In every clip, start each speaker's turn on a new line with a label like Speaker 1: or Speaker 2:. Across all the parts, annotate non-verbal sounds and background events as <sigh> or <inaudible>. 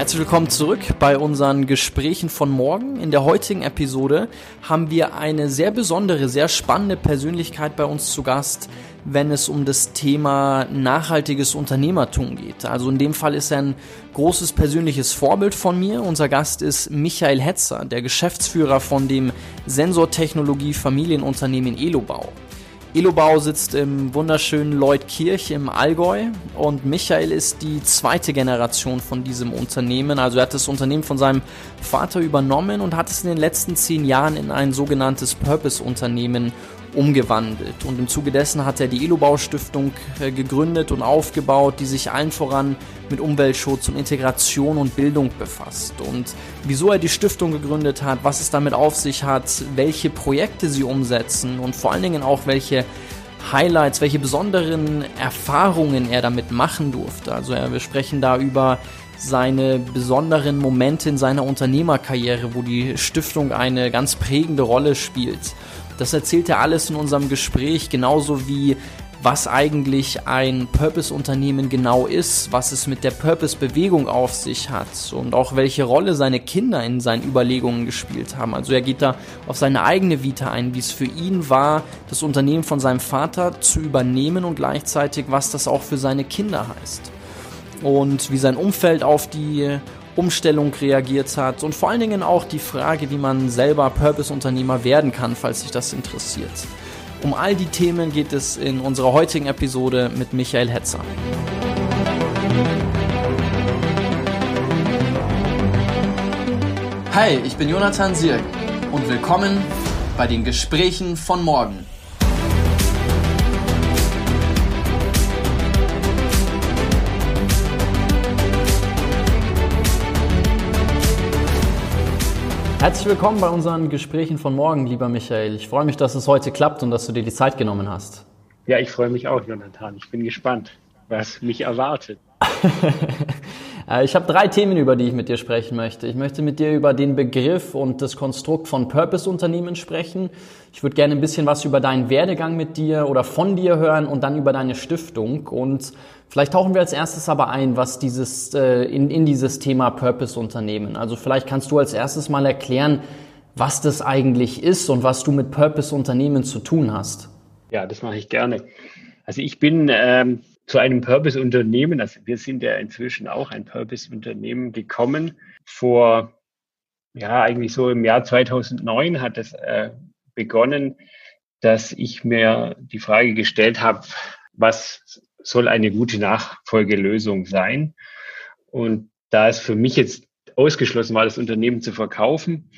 Speaker 1: Herzlich willkommen zurück bei unseren Gesprächen von morgen. In der heutigen Episode haben wir eine sehr besondere, sehr spannende Persönlichkeit bei uns zu Gast, wenn es um das Thema nachhaltiges Unternehmertum geht. Also in dem Fall ist er ein großes persönliches Vorbild von mir. Unser Gast ist Michael Hetzer, der Geschäftsführer von dem Sensortechnologie Familienunternehmen Elobau. Elobau sitzt im wunderschönen Leutkirch im Allgäu und Michael ist die zweite Generation von diesem Unternehmen. Also er hat das Unternehmen von seinem Vater übernommen und hat es in den letzten zehn Jahren in ein sogenanntes Purpose-Unternehmen umgewandelt. Und im Zuge dessen hat er die Elobau Stiftung äh, gegründet und aufgebaut, die sich allen voran mit Umweltschutz und Integration und Bildung befasst. Und wieso er die Stiftung gegründet hat, was es damit auf sich hat, welche Projekte sie umsetzen und vor allen Dingen auch welche Highlights, welche besonderen Erfahrungen er damit machen durfte. Also wir sprechen da über seine besonderen Momente in seiner Unternehmerkarriere, wo die Stiftung eine ganz prägende Rolle spielt. Das erzählt er alles in unserem Gespräch, genauso wie was eigentlich ein Purpose-Unternehmen genau ist, was es mit der Purpose-Bewegung auf sich hat und auch welche Rolle seine Kinder in seinen Überlegungen gespielt haben. Also er geht da auf seine eigene Vita ein, wie es für ihn war, das Unternehmen von seinem Vater zu übernehmen und gleichzeitig, was das auch für seine Kinder heißt. Und wie sein Umfeld auf die Umstellung reagiert hat und vor allen Dingen auch die Frage, wie man selber Purpose-Unternehmer werden kann, falls sich das interessiert. Um all die Themen geht es in unserer heutigen Episode mit Michael Hetzer. Hi, ich bin Jonathan Sirk und willkommen bei den Gesprächen von morgen. Herzlich willkommen bei unseren Gesprächen von morgen, lieber Michael. Ich freue mich, dass es heute klappt und dass du dir die Zeit genommen hast.
Speaker 2: Ja, ich freue mich auch, Jonathan. Ich bin gespannt, was mich erwartet. <laughs>
Speaker 1: Äh, ich habe drei Themen, über die ich mit dir sprechen möchte. Ich möchte mit dir über den Begriff und das Konstrukt von Purpose-Unternehmen sprechen. Ich würde gerne ein bisschen was über deinen Werdegang mit dir oder von dir hören und dann über deine Stiftung. Und vielleicht tauchen wir als erstes aber ein, was dieses, äh, in, in dieses Thema Purpose-Unternehmen. Also vielleicht kannst du als erstes mal erklären, was das eigentlich ist und was du mit Purpose-Unternehmen zu tun hast.
Speaker 2: Ja, das mache ich gerne. Also ich bin ähm, zu einem Purpose-Unternehmen, also wir sind ja inzwischen auch ein Purpose-Unternehmen gekommen. Vor, ja, eigentlich so im Jahr 2009 hat es äh, begonnen, dass ich mir die Frage gestellt habe, was soll eine gute Nachfolgelösung sein? Und da es für mich jetzt ausgeschlossen war, das Unternehmen zu verkaufen,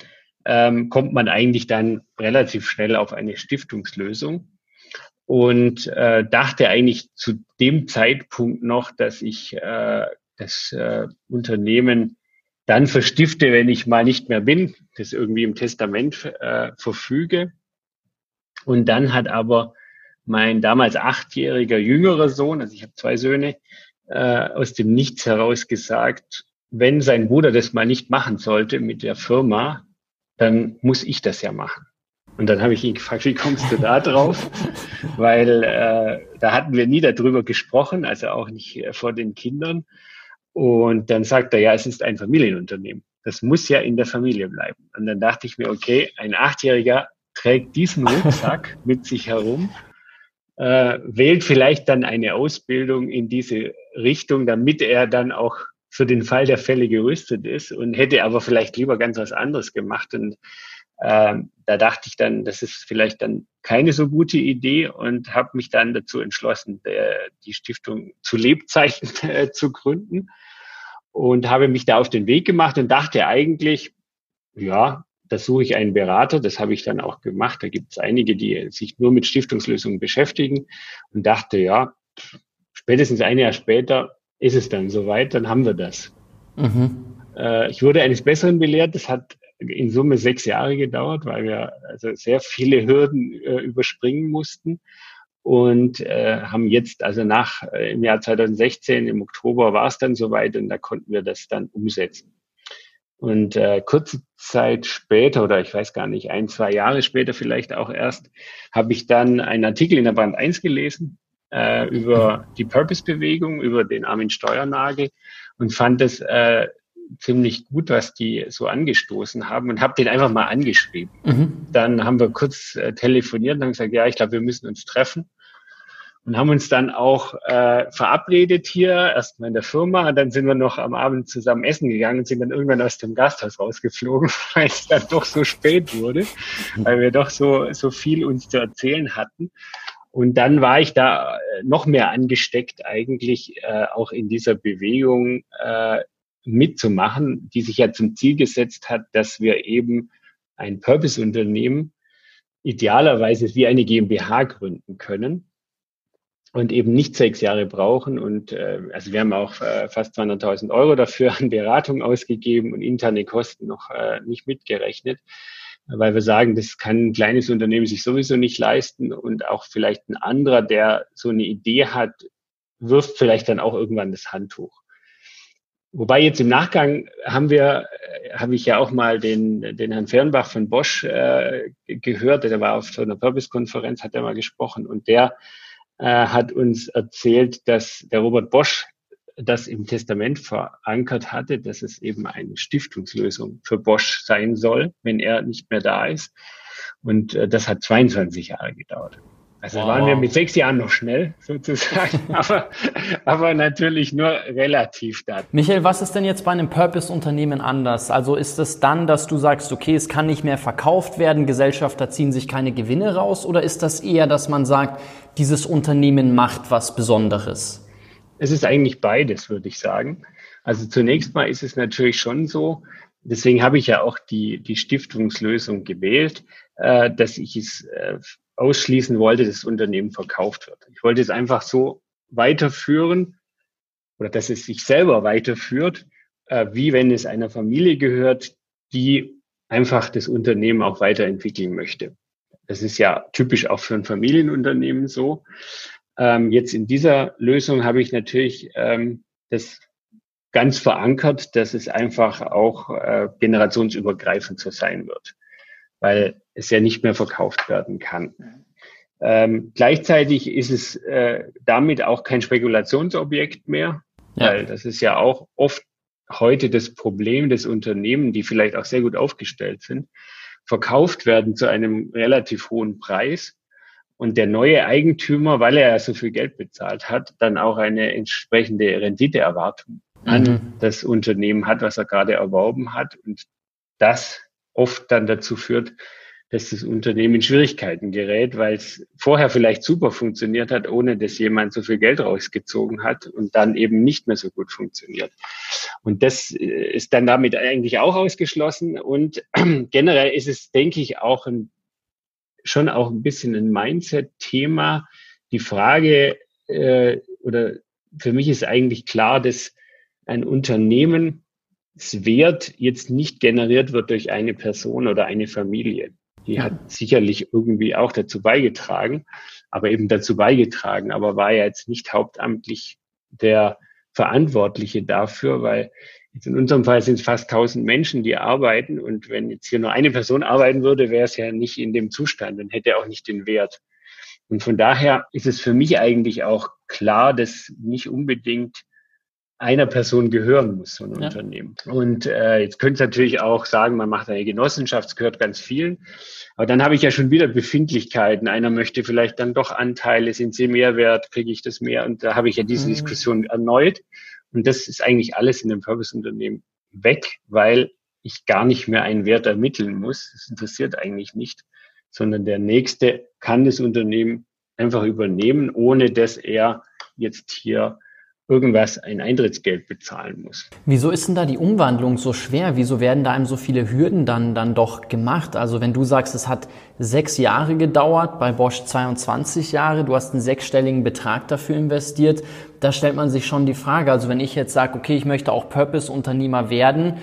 Speaker 2: ähm, kommt man eigentlich dann relativ schnell auf eine Stiftungslösung und äh, dachte eigentlich zu dem Zeitpunkt noch, dass ich äh, das äh, Unternehmen dann verstifte, wenn ich mal nicht mehr bin, das irgendwie im Testament äh, verfüge. Und dann hat aber mein damals achtjähriger jüngerer Sohn, also ich habe zwei Söhne, äh, aus dem Nichts heraus gesagt, wenn sein Bruder das mal nicht machen sollte mit der Firma, dann muss ich das ja machen. Und dann habe ich ihn gefragt, wie kommst du da drauf? <laughs> Weil äh, da hatten wir nie darüber gesprochen, also auch nicht äh, vor den Kindern. Und dann sagt er, ja, es ist ein Familienunternehmen. Das muss ja in der Familie bleiben. Und dann dachte ich mir, okay, ein Achtjähriger trägt diesen Rucksack mit sich herum, äh, wählt vielleicht dann eine Ausbildung in diese Richtung, damit er dann auch für den Fall der Fälle gerüstet ist und hätte aber vielleicht lieber ganz was anderes gemacht. Und ähm, da dachte ich dann, das ist vielleicht dann keine so gute Idee und habe mich dann dazu entschlossen, der, die Stiftung zu Lebzeichen <laughs> äh, zu gründen und habe mich da auf den Weg gemacht und dachte eigentlich, ja, da suche ich einen Berater. Das habe ich dann auch gemacht. Da gibt es einige, die sich nur mit Stiftungslösungen beschäftigen und dachte, ja, spätestens ein Jahr später ist es dann soweit, dann haben wir das. Mhm. Äh, ich wurde eines Besseren belehrt. Das hat in Summe sechs Jahre gedauert, weil wir also sehr viele Hürden äh, überspringen mussten und äh, haben jetzt also nach äh, im Jahr 2016 im Oktober war es dann soweit und da konnten wir das dann umsetzen. Und äh, kurze Zeit später oder ich weiß gar nicht, ein, zwei Jahre später vielleicht auch erst, habe ich dann einen Artikel in der Band 1 gelesen äh, über die Purpose-Bewegung, über den Armin Steuernagel und fand es äh, ziemlich gut, was die so angestoßen haben und habe den einfach mal angeschrieben. Mhm. Dann haben wir kurz äh, telefoniert und haben gesagt, ja, ich glaube, wir müssen uns treffen und haben uns dann auch äh, verabredet hier, erstmal in der Firma, dann sind wir noch am Abend zusammen essen gegangen und sind dann irgendwann aus dem Gasthaus rausgeflogen, <laughs> weil es dann doch so spät wurde, weil wir doch so, so viel uns zu erzählen hatten. Und dann war ich da äh, noch mehr angesteckt, eigentlich äh, auch in dieser Bewegung äh, mitzumachen, die sich ja zum Ziel gesetzt hat, dass wir eben ein Purpose-Unternehmen idealerweise wie eine GmbH gründen können und eben nicht sechs Jahre brauchen. Und äh, also wir haben auch äh, fast 200.000 Euro dafür an Beratung ausgegeben und interne Kosten noch äh, nicht mitgerechnet, weil wir sagen, das kann ein kleines Unternehmen sich sowieso nicht leisten und auch vielleicht ein anderer, der so eine Idee hat, wirft vielleicht dann auch irgendwann das Handtuch. Wobei jetzt im Nachgang haben wir, äh, habe ich ja auch mal den, den Herrn Fernbach von Bosch äh, gehört, der war auf so einer Purpose-Konferenz, hat er mal gesprochen und der äh, hat uns erzählt, dass der Robert Bosch das im Testament verankert hatte, dass es eben eine Stiftungslösung für Bosch sein soll, wenn er nicht mehr da ist. Und äh, das hat 22 Jahre gedauert. Also wow. waren wir mit sechs Jahren noch schnell, <laughs> sozusagen, <laughs> aber, aber natürlich nur relativ da.
Speaker 1: Michael, was ist denn jetzt bei einem Purpose-Unternehmen anders? Also ist es dann, dass du sagst, okay, es kann nicht mehr verkauft werden, Gesellschafter ziehen sich keine Gewinne raus, oder ist das eher, dass man sagt, dieses Unternehmen macht was Besonderes?
Speaker 2: Es ist eigentlich beides, würde ich sagen. Also zunächst mal ist es natürlich schon so, deswegen habe ich ja auch die, die Stiftungslösung gewählt, äh, dass ich es äh, ausschließen wollte, dass das Unternehmen verkauft wird. Ich wollte es einfach so weiterführen oder dass es sich selber weiterführt, äh, wie wenn es einer Familie gehört, die einfach das Unternehmen auch weiterentwickeln möchte. Das ist ja typisch auch für ein Familienunternehmen so. Ähm, jetzt in dieser Lösung habe ich natürlich ähm, das ganz verankert, dass es einfach auch äh, generationsübergreifend so sein wird weil es ja nicht mehr verkauft werden kann. Ähm, gleichzeitig ist es äh, damit auch kein Spekulationsobjekt mehr, ja. weil das ist ja auch oft heute das Problem des Unternehmen, die vielleicht auch sehr gut aufgestellt sind, verkauft werden zu einem relativ hohen Preis und der neue Eigentümer, weil er ja so viel Geld bezahlt hat, dann auch eine entsprechende Renditeerwartung an mhm. das Unternehmen hat, was er gerade erworben hat und das oft dann dazu führt, dass das Unternehmen in Schwierigkeiten gerät, weil es vorher vielleicht super funktioniert hat, ohne dass jemand so viel Geld rausgezogen hat und dann eben nicht mehr so gut funktioniert. Und das äh, ist dann damit eigentlich auch ausgeschlossen. Und <clears throat> generell ist es, denke ich, auch ein, schon auch ein bisschen ein Mindset-Thema. Die Frage, äh, oder für mich ist eigentlich klar, dass ein Unternehmen Wert jetzt nicht generiert wird durch eine Person oder eine Familie. Die hat sicherlich irgendwie auch dazu beigetragen, aber eben dazu beigetragen, aber war ja jetzt nicht hauptamtlich der Verantwortliche dafür, weil jetzt in unserem Fall sind es fast 1000 Menschen, die arbeiten und wenn jetzt hier nur eine Person arbeiten würde, wäre es ja nicht in dem Zustand und hätte auch nicht den Wert. Und von daher ist es für mich eigentlich auch klar, dass nicht unbedingt einer Person gehören muss, so ein ja. Unternehmen. Und äh, jetzt könnte es natürlich auch sagen, man macht eine Genossenschaft, es gehört ganz vielen. Aber dann habe ich ja schon wieder Befindlichkeiten. Einer möchte vielleicht dann doch Anteile, sind sie mehr wert, kriege ich das mehr? Und da habe ich ja diese mhm. Diskussion erneut. Und das ist eigentlich alles in dem Purpose-Unternehmen weg, weil ich gar nicht mehr einen Wert ermitteln muss. Das interessiert eigentlich nicht, sondern der Nächste kann das Unternehmen einfach übernehmen, ohne dass er jetzt hier irgendwas ein Eintrittsgeld bezahlen muss.
Speaker 1: Wieso ist denn da die Umwandlung so schwer? Wieso werden da einem so viele Hürden dann, dann doch gemacht? Also wenn du sagst, es hat sechs Jahre gedauert, bei Bosch 22 Jahre, du hast einen sechsstelligen Betrag dafür investiert, da stellt man sich schon die Frage, also wenn ich jetzt sage, okay, ich möchte auch Purpose-Unternehmer werden,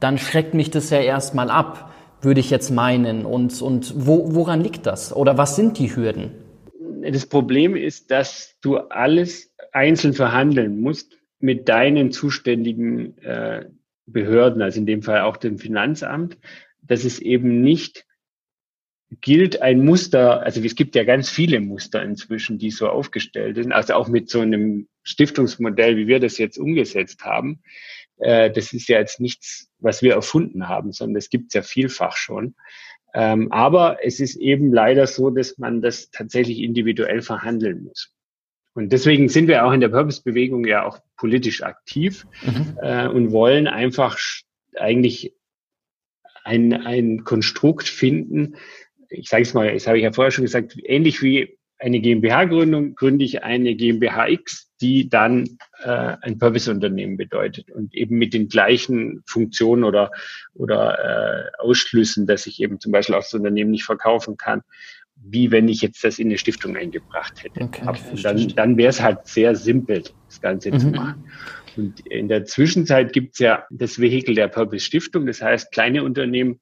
Speaker 1: dann schreckt mich das ja erstmal ab, würde ich jetzt meinen. Und, und wo, woran liegt das? Oder was sind die Hürden?
Speaker 2: Das Problem ist, dass du alles einzeln verhandeln musst mit deinen zuständigen äh, Behörden, also in dem Fall auch dem Finanzamt, dass es eben nicht gilt ein Muster, also es gibt ja ganz viele Muster inzwischen, die so aufgestellt sind, also auch mit so einem Stiftungsmodell, wie wir das jetzt umgesetzt haben, äh, das ist ja jetzt nichts, was wir erfunden haben, sondern das gibt es ja vielfach schon. Ähm, aber es ist eben leider so, dass man das tatsächlich individuell verhandeln muss. Und deswegen sind wir auch in der Purpose-Bewegung ja auch politisch aktiv mhm. äh, und wollen einfach eigentlich ein, ein Konstrukt finden. Ich sage es mal, das habe ich ja vorher schon gesagt, ähnlich wie eine GmbH-Gründung gründe ich eine GmbH X, die dann äh, ein Purpose-Unternehmen bedeutet und eben mit den gleichen Funktionen oder, oder äh, Ausschlüssen, dass ich eben zum Beispiel auch das Unternehmen nicht verkaufen kann, wie wenn ich jetzt das in eine Stiftung eingebracht hätte. Okay, und dann, dann wäre es halt sehr simpel, das Ganze mhm. zu machen. Und in der Zwischenzeit gibt es ja das Vehikel der Purpose Stiftung. Das heißt, kleine Unternehmen,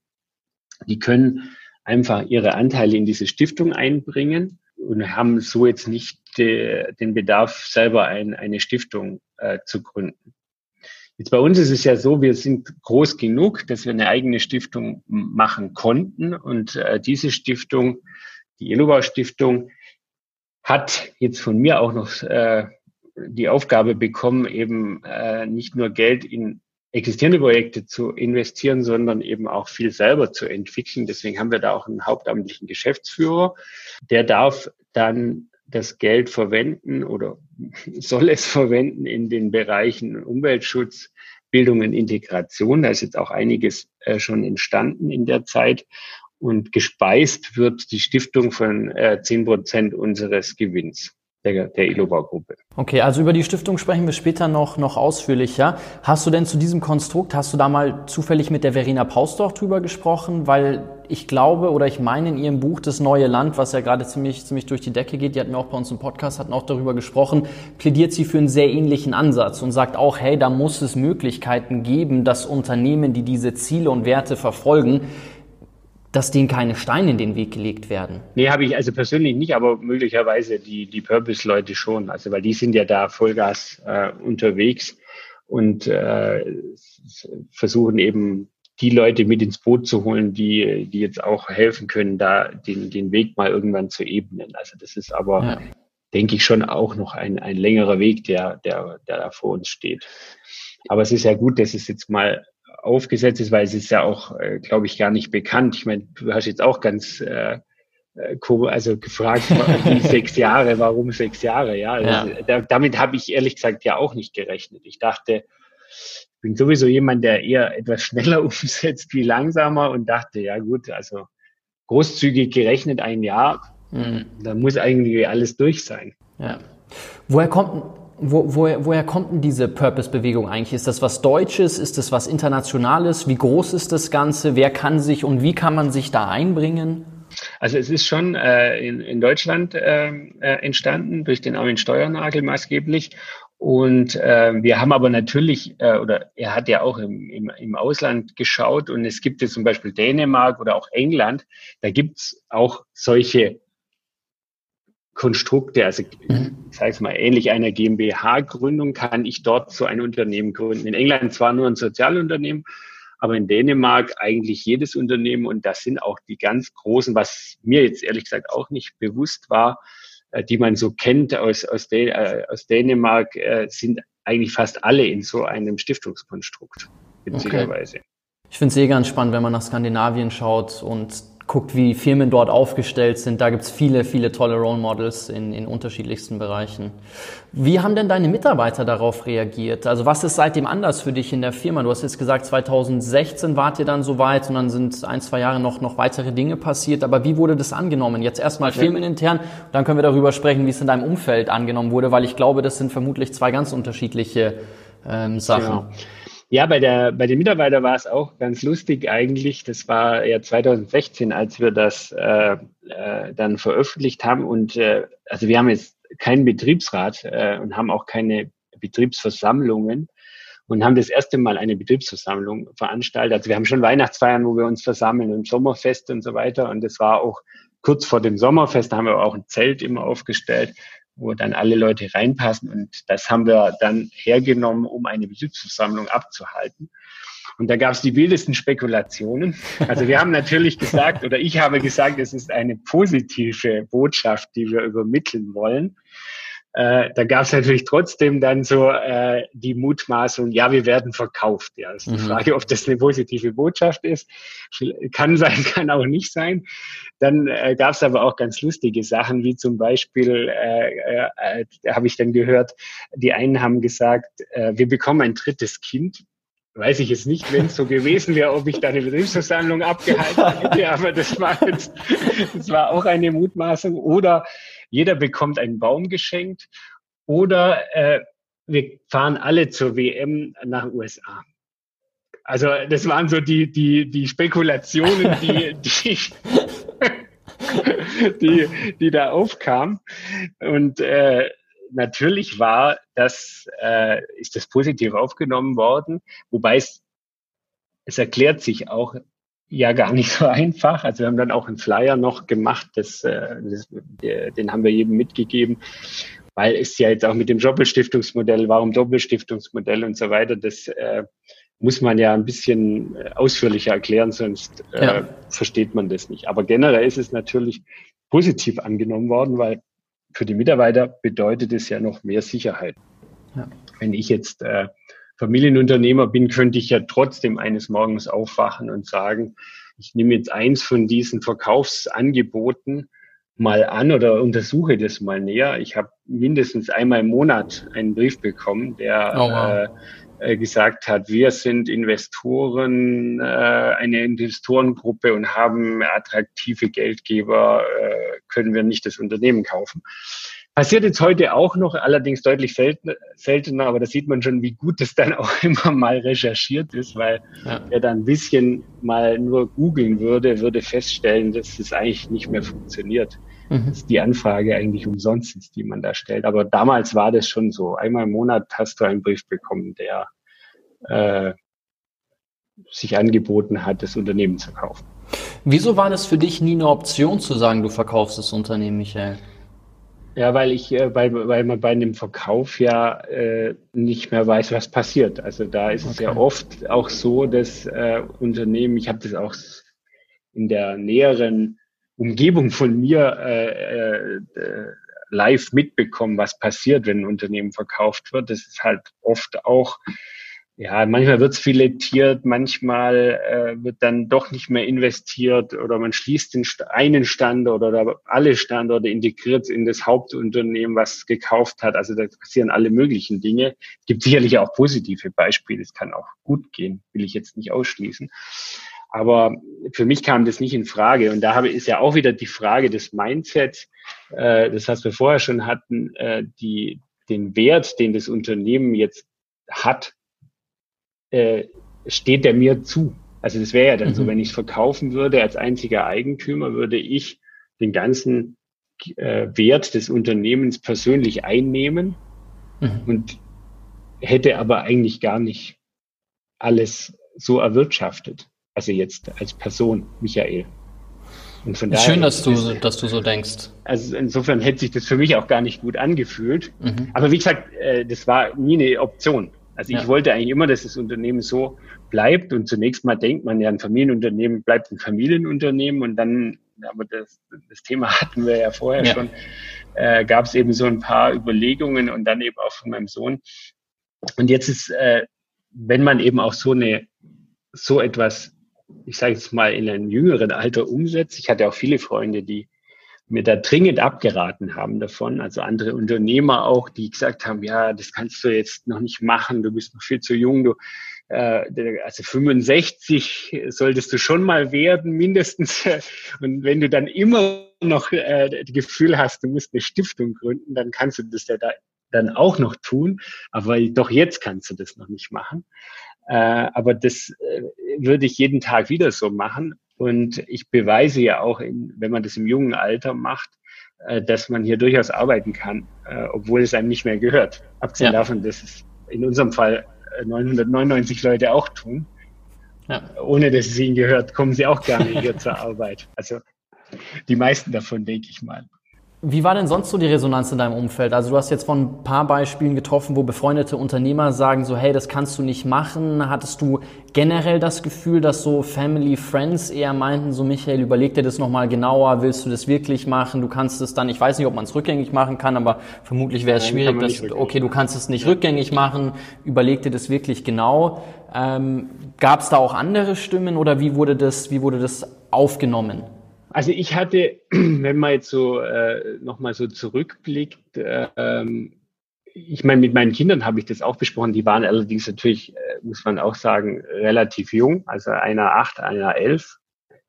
Speaker 2: die können einfach ihre Anteile in diese Stiftung einbringen und haben so jetzt nicht de, den Bedarf, selber ein, eine Stiftung äh, zu gründen. Jetzt bei uns ist es ja so, wir sind groß genug, dass wir eine eigene Stiftung machen konnten. Und äh, diese Stiftung, die Elobau Stiftung, hat jetzt von mir auch noch äh, die Aufgabe bekommen, eben äh, nicht nur Geld in existierende Projekte zu investieren, sondern eben auch viel selber zu entwickeln. Deswegen haben wir da auch einen hauptamtlichen Geschäftsführer. Der darf dann das Geld verwenden oder <laughs> soll es verwenden in den Bereichen Umweltschutz, Bildung und Integration. Da ist jetzt auch einiges äh, schon entstanden in der Zeit. Und gespeist wird die Stiftung von äh, Prozent unseres Gewinns der, der Ilobau-Gruppe.
Speaker 1: Okay, also über die Stiftung sprechen wir später noch, noch ausführlicher. Hast du denn zu diesem Konstrukt, hast du da mal zufällig mit der Verena Pausdorf drüber gesprochen? Weil ich glaube oder ich meine in ihrem Buch Das neue Land, was ja gerade ziemlich, ziemlich durch die Decke geht, die hatten wir auch bei uns im Podcast, hatten auch darüber gesprochen, plädiert sie für einen sehr ähnlichen Ansatz und sagt auch, hey, da muss es Möglichkeiten geben, dass Unternehmen, die diese Ziele und Werte verfolgen, dass denen keine Steine in den Weg gelegt werden?
Speaker 2: Nee, habe ich also persönlich nicht, aber möglicherweise die, die Purpose-Leute schon. Also, weil die sind ja da Vollgas äh, unterwegs und äh, versuchen eben die Leute mit ins Boot zu holen, die, die jetzt auch helfen können, da den, den Weg mal irgendwann zu ebnen. Also das ist aber, ja. denke ich, schon auch noch ein, ein längerer Weg, der, der, der da vor uns steht. Aber es ist ja gut, dass es jetzt mal aufgesetzt ist, weil es ist ja auch, äh, glaube ich, gar nicht bekannt. Ich meine, du hast jetzt auch ganz äh, äh also gefragt, wie <laughs> sechs Jahre, warum sechs Jahre, ja. Also, ja. Da, damit habe ich ehrlich gesagt ja auch nicht gerechnet. Ich dachte, ich bin sowieso jemand, der eher etwas schneller <laughs> umsetzt wie langsamer und dachte, ja gut, also großzügig gerechnet ein Jahr, mhm. da muss eigentlich alles durch sein.
Speaker 1: Ja. Woher kommt wo, woher, woher kommt denn diese Purpose-Bewegung eigentlich? Ist das was Deutsches? Ist das was Internationales? Wie groß ist das Ganze? Wer kann sich und wie kann man sich da einbringen?
Speaker 2: Also es ist schon äh, in, in Deutschland äh, äh entstanden, durch den Armin Steuernagel maßgeblich. Und äh, wir haben aber natürlich, äh, oder er hat ja auch im, im, im Ausland geschaut und es gibt jetzt zum Beispiel Dänemark oder auch England, da gibt's auch solche Konstrukte, also mhm. ich sage es mal ähnlich einer GmbH-Gründung, kann ich dort so ein Unternehmen gründen. In England zwar nur ein Sozialunternehmen, aber in Dänemark eigentlich jedes Unternehmen und das sind auch die ganz großen, was mir jetzt ehrlich gesagt auch nicht bewusst war, äh, die man so kennt aus, aus, Dän äh, aus Dänemark, äh, sind eigentlich fast alle in so einem Stiftungskonstrukt, witzigerweise. Okay.
Speaker 1: Ich finde es eh ganz spannend, wenn man nach Skandinavien schaut und guckt, wie Firmen dort aufgestellt sind. Da gibt's viele, viele tolle Role Models in, in unterschiedlichsten Bereichen. Wie haben denn deine Mitarbeiter darauf reagiert? Also was ist seitdem anders für dich in der Firma? Du hast jetzt gesagt, 2016 wart ihr dann soweit und dann sind ein, zwei Jahre noch, noch weitere Dinge passiert. Aber wie wurde das angenommen? Jetzt erstmal okay. firmenintern, dann können wir darüber sprechen, wie es in deinem Umfeld angenommen wurde, weil ich glaube, das sind vermutlich zwei ganz unterschiedliche ähm, Sachen.
Speaker 2: Genau. Ja, bei der, bei den Mitarbeitern war es auch ganz lustig eigentlich. Das war ja 2016, als wir das äh, äh, dann veröffentlicht haben. Und äh, also wir haben jetzt keinen Betriebsrat äh, und haben auch keine Betriebsversammlungen und haben das erste Mal eine Betriebsversammlung veranstaltet. Also wir haben schon Weihnachtsfeiern, wo wir uns versammeln und Sommerfest und so weiter. Und das war auch kurz vor dem Sommerfest, da haben wir auch ein Zelt immer aufgestellt wo dann alle Leute reinpassen. Und das haben wir dann hergenommen, um eine Betriebsversammlung abzuhalten. Und da gab es die wildesten Spekulationen. Also wir haben natürlich <laughs> gesagt, oder ich habe gesagt, es ist eine positive Botschaft, die wir übermitteln wollen. Äh, da gab es natürlich trotzdem dann so äh, die Mutmaßung, ja, wir werden verkauft. Ja, ist die mhm. Frage, ob das eine positive Botschaft ist. Kann sein, <laughs> kann auch nicht sein. Dann äh, gab es aber auch ganz lustige Sachen, wie zum Beispiel, äh, äh, äh, habe ich dann gehört, die einen haben gesagt, äh, wir bekommen ein drittes Kind weiß ich jetzt nicht, wenn es so <laughs> gewesen wäre, ob ich da eine Betriebsversammlung abgehalten hätte, aber das war jetzt, das war auch eine Mutmaßung. Oder jeder bekommt einen Baum geschenkt oder äh, wir fahren alle zur WM nach USA. Also das waren so die, die, die Spekulationen, die, <laughs> die, die, die da aufkamen. Und äh, natürlich war das, äh, ist das positiv aufgenommen worden, wobei es, es erklärt sich auch ja gar nicht so <laughs> einfach. Also wir haben dann auch einen Flyer noch gemacht, das, äh, das, den haben wir jedem mitgegeben, weil es ja jetzt auch mit dem Doppelstiftungsmodell, warum Doppelstiftungsmodell und so weiter, das äh, muss man ja ein bisschen äh, ausführlicher erklären, sonst äh, ja. versteht man das nicht. Aber generell ist es natürlich positiv angenommen worden, weil für die Mitarbeiter bedeutet es ja noch mehr Sicherheit. Ja. Wenn ich jetzt äh, Familienunternehmer bin, könnte ich ja trotzdem eines Morgens aufwachen und sagen, ich nehme jetzt eins von diesen Verkaufsangeboten mal an oder untersuche das mal näher. Ich habe mindestens einmal im Monat einen Brief bekommen, der oh, wow. äh, äh gesagt hat, wir sind Investoren, äh, eine Investorengruppe und haben attraktive Geldgeber, äh, können wir nicht das Unternehmen kaufen. Passiert jetzt heute auch noch, allerdings deutlich seltener, aber da sieht man schon, wie gut es dann <laughs> auch immer mal recherchiert ist, weil ja. wer da ein bisschen mal nur googeln würde, würde feststellen, dass es eigentlich nicht mehr funktioniert. Mhm. Dass die Anfrage eigentlich umsonst ist, die man da stellt. Aber damals war das schon so. Einmal im Monat hast du einen Brief bekommen, der äh, sich angeboten hat, das Unternehmen zu kaufen.
Speaker 1: Wieso war das für dich nie eine Option zu sagen, du verkaufst das Unternehmen, Michael?
Speaker 2: Ja, weil ich, äh, weil, weil man bei einem Verkauf ja äh, nicht mehr weiß, was passiert. Also da ist okay. es ja oft auch so, dass äh, Unternehmen, ich habe das auch in der näheren Umgebung von mir äh, äh, live mitbekommen, was passiert, wenn ein Unternehmen verkauft wird. Das ist halt oft auch ja, manchmal wird es filetiert, manchmal äh, wird dann doch nicht mehr investiert oder man schließt den einen Standort oder alle Standorte integriert in das Hauptunternehmen, was gekauft hat. Also da passieren alle möglichen Dinge. Es gibt sicherlich auch positive Beispiele. Es kann auch gut gehen, will ich jetzt nicht ausschließen. Aber für mich kam das nicht in Frage. Und da habe, ist ja auch wieder die Frage des Mindsets, äh, das, was wir vorher schon hatten, äh, die, den Wert, den das Unternehmen jetzt hat, äh, steht der mir zu. Also das wäre ja dann mhm. so, wenn ich es verkaufen würde als einziger Eigentümer, würde ich den ganzen äh, Wert des Unternehmens persönlich einnehmen mhm. und hätte aber eigentlich gar nicht alles so erwirtschaftet. Also jetzt als Person, Michael.
Speaker 1: Und von daher Schön, dass du, ist, dass du so denkst.
Speaker 2: Also insofern hätte sich das für mich auch gar nicht gut angefühlt. Mhm. Aber wie gesagt, äh, das war nie eine Option. Also ja. ich wollte eigentlich immer, dass das Unternehmen so bleibt und zunächst mal denkt man ja, ein Familienunternehmen bleibt ein Familienunternehmen und dann, aber das, das Thema <laughs> hatten wir ja vorher ja. schon, äh, gab es eben so ein paar Überlegungen und dann eben auch von meinem Sohn. Und jetzt ist, äh, wenn man eben auch so eine, so etwas, ich sage jetzt mal in einem jüngeren Alter umsetzt, ich hatte auch viele Freunde, die mir da dringend abgeraten haben davon, also andere Unternehmer auch, die gesagt haben, ja, das kannst du jetzt noch nicht machen, du bist noch viel zu jung, du äh, also 65 solltest du schon mal werden, mindestens. <laughs> Und wenn du dann immer noch äh, das Gefühl hast, du musst eine Stiftung gründen, dann kannst du das ja da, dann auch noch tun. Aber doch jetzt kannst du das noch nicht machen. Äh, aber das äh, würde ich jeden Tag wieder so machen. Und ich beweise ja auch, in, wenn man das im jungen Alter macht, äh, dass man hier durchaus arbeiten kann, äh, obwohl es einem nicht mehr gehört. Abgesehen ja. davon, dass es in unserem Fall 999 äh, Leute auch tun. Ja. Ohne dass es ihnen gehört, kommen sie auch gerne hier <laughs> zur Arbeit. Also die meisten davon, denke ich mal.
Speaker 1: Wie war denn sonst so die Resonanz in deinem Umfeld? Also du hast jetzt von ein paar Beispielen getroffen, wo befreundete Unternehmer sagen so, hey, das kannst du nicht machen. Hattest du generell das Gefühl, dass so Family, Friends eher meinten, so Michael, überleg dir das nochmal genauer, willst du das wirklich machen? Du kannst es dann, ich weiß nicht, ob man es rückgängig machen kann, aber vermutlich wäre es schwierig, dass, okay, du kannst es nicht rückgängig machen, überleg dir das wirklich genau. Ähm, Gab es da auch andere Stimmen oder wie wurde das, wie wurde das aufgenommen?
Speaker 2: Also ich hatte, <clears throat> wenn man jetzt so äh, nochmal so zurückblickt, äh, ähm, ich meine, mit meinen Kindern habe ich das auch besprochen. Die waren allerdings natürlich, äh, muss man auch sagen, relativ jung, also einer acht, einer elf.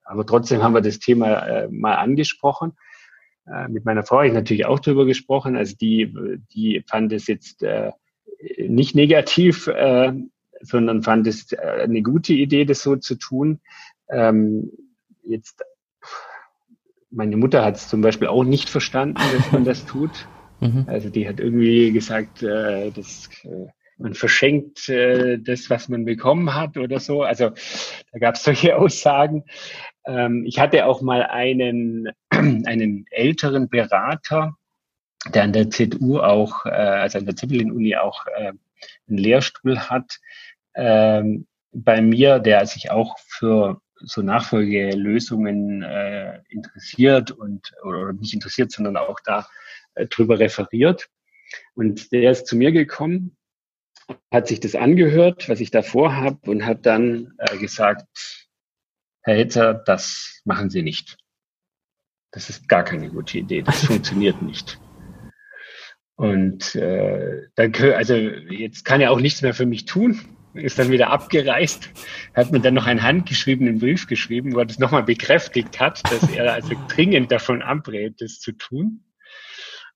Speaker 2: Aber trotzdem haben wir das Thema äh, mal angesprochen. Äh, mit meiner Frau habe ich natürlich auch drüber gesprochen. Also die, die fand es jetzt äh, nicht negativ, äh, sondern fand es äh, eine gute Idee, das so zu tun. Ähm, jetzt meine Mutter hat es zum Beispiel auch nicht verstanden, dass man das <laughs> tut. Mhm. Also die hat irgendwie gesagt, äh, dass äh, man verschenkt äh, das, was man bekommen hat oder so. Also da gab es solche <laughs> Aussagen. Ähm, ich hatte auch mal einen, <clears throat> einen älteren Berater, der an der ZU auch, äh, also an der Zeppelin-Uni auch äh, einen Lehrstuhl hat, ähm, bei mir, der sich auch für so Nachfolgelösungen äh, interessiert und oder nicht interessiert, sondern auch da äh, drüber referiert. Und der ist zu mir gekommen, hat sich das angehört, was ich da vorhabe, und hat dann äh, gesagt, Herr Hitzer, das machen Sie nicht. Das ist gar keine gute Idee, das <laughs> funktioniert nicht. Und äh, dann, also jetzt kann er auch nichts mehr für mich tun ist dann wieder abgereist, hat mir dann noch einen handgeschriebenen Brief geschrieben, wo er das nochmal bekräftigt hat, dass er also dringend davon abrät, das zu tun.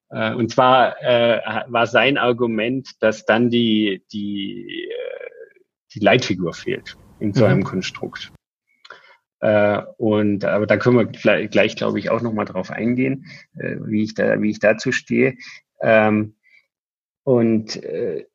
Speaker 2: Äh, und zwar äh, war sein Argument, dass dann die, die, äh, die Leitfigur fehlt in so einem mhm. Konstrukt. Äh, und aber da können wir gleich, gleich glaube ich, auch nochmal drauf eingehen, äh, wie ich da, wie ich dazu stehe. Ähm, und äh,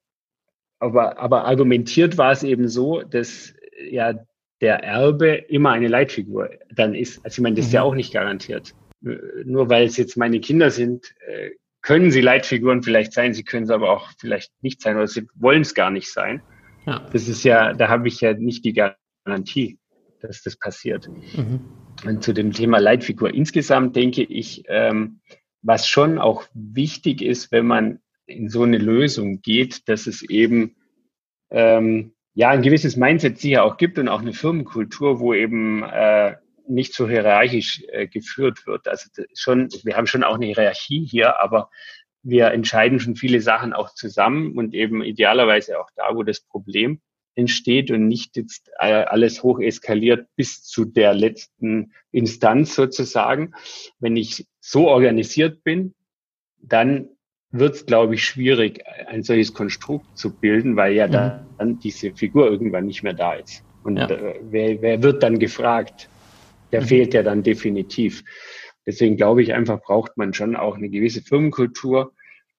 Speaker 2: aber, aber argumentiert war es eben so, dass ja der Erbe immer eine Leitfigur dann ist. Also ich meine, das ist ja mhm. auch nicht garantiert. Nur weil es jetzt meine Kinder sind, äh, können sie Leitfiguren vielleicht sein, sie können es aber auch vielleicht nicht sein oder sie wollen es gar nicht sein. Ja. Das ist ja, da habe ich ja nicht die Garantie, dass das passiert. Mhm. Und zu dem Thema Leitfigur insgesamt denke ich, ähm, was schon auch wichtig ist, wenn man in so eine Lösung geht, dass es eben ähm, ja ein gewisses Mindset sicher auch gibt und auch eine Firmenkultur, wo eben äh, nicht so hierarchisch äh, geführt wird. Also schon, wir haben schon auch eine Hierarchie hier, aber wir entscheiden schon viele Sachen auch zusammen und eben idealerweise auch da, wo das Problem entsteht und nicht jetzt äh, alles hoch eskaliert bis zu der letzten Instanz sozusagen. Wenn ich so organisiert bin, dann wird es, glaube ich, schwierig, ein solches Konstrukt zu bilden, weil ja mhm. dann diese Figur irgendwann nicht mehr da ist. Und ja. äh, wer, wer wird dann gefragt? Der mhm. fehlt ja dann definitiv. Deswegen glaube ich einfach, braucht man schon auch eine gewisse Firmenkultur,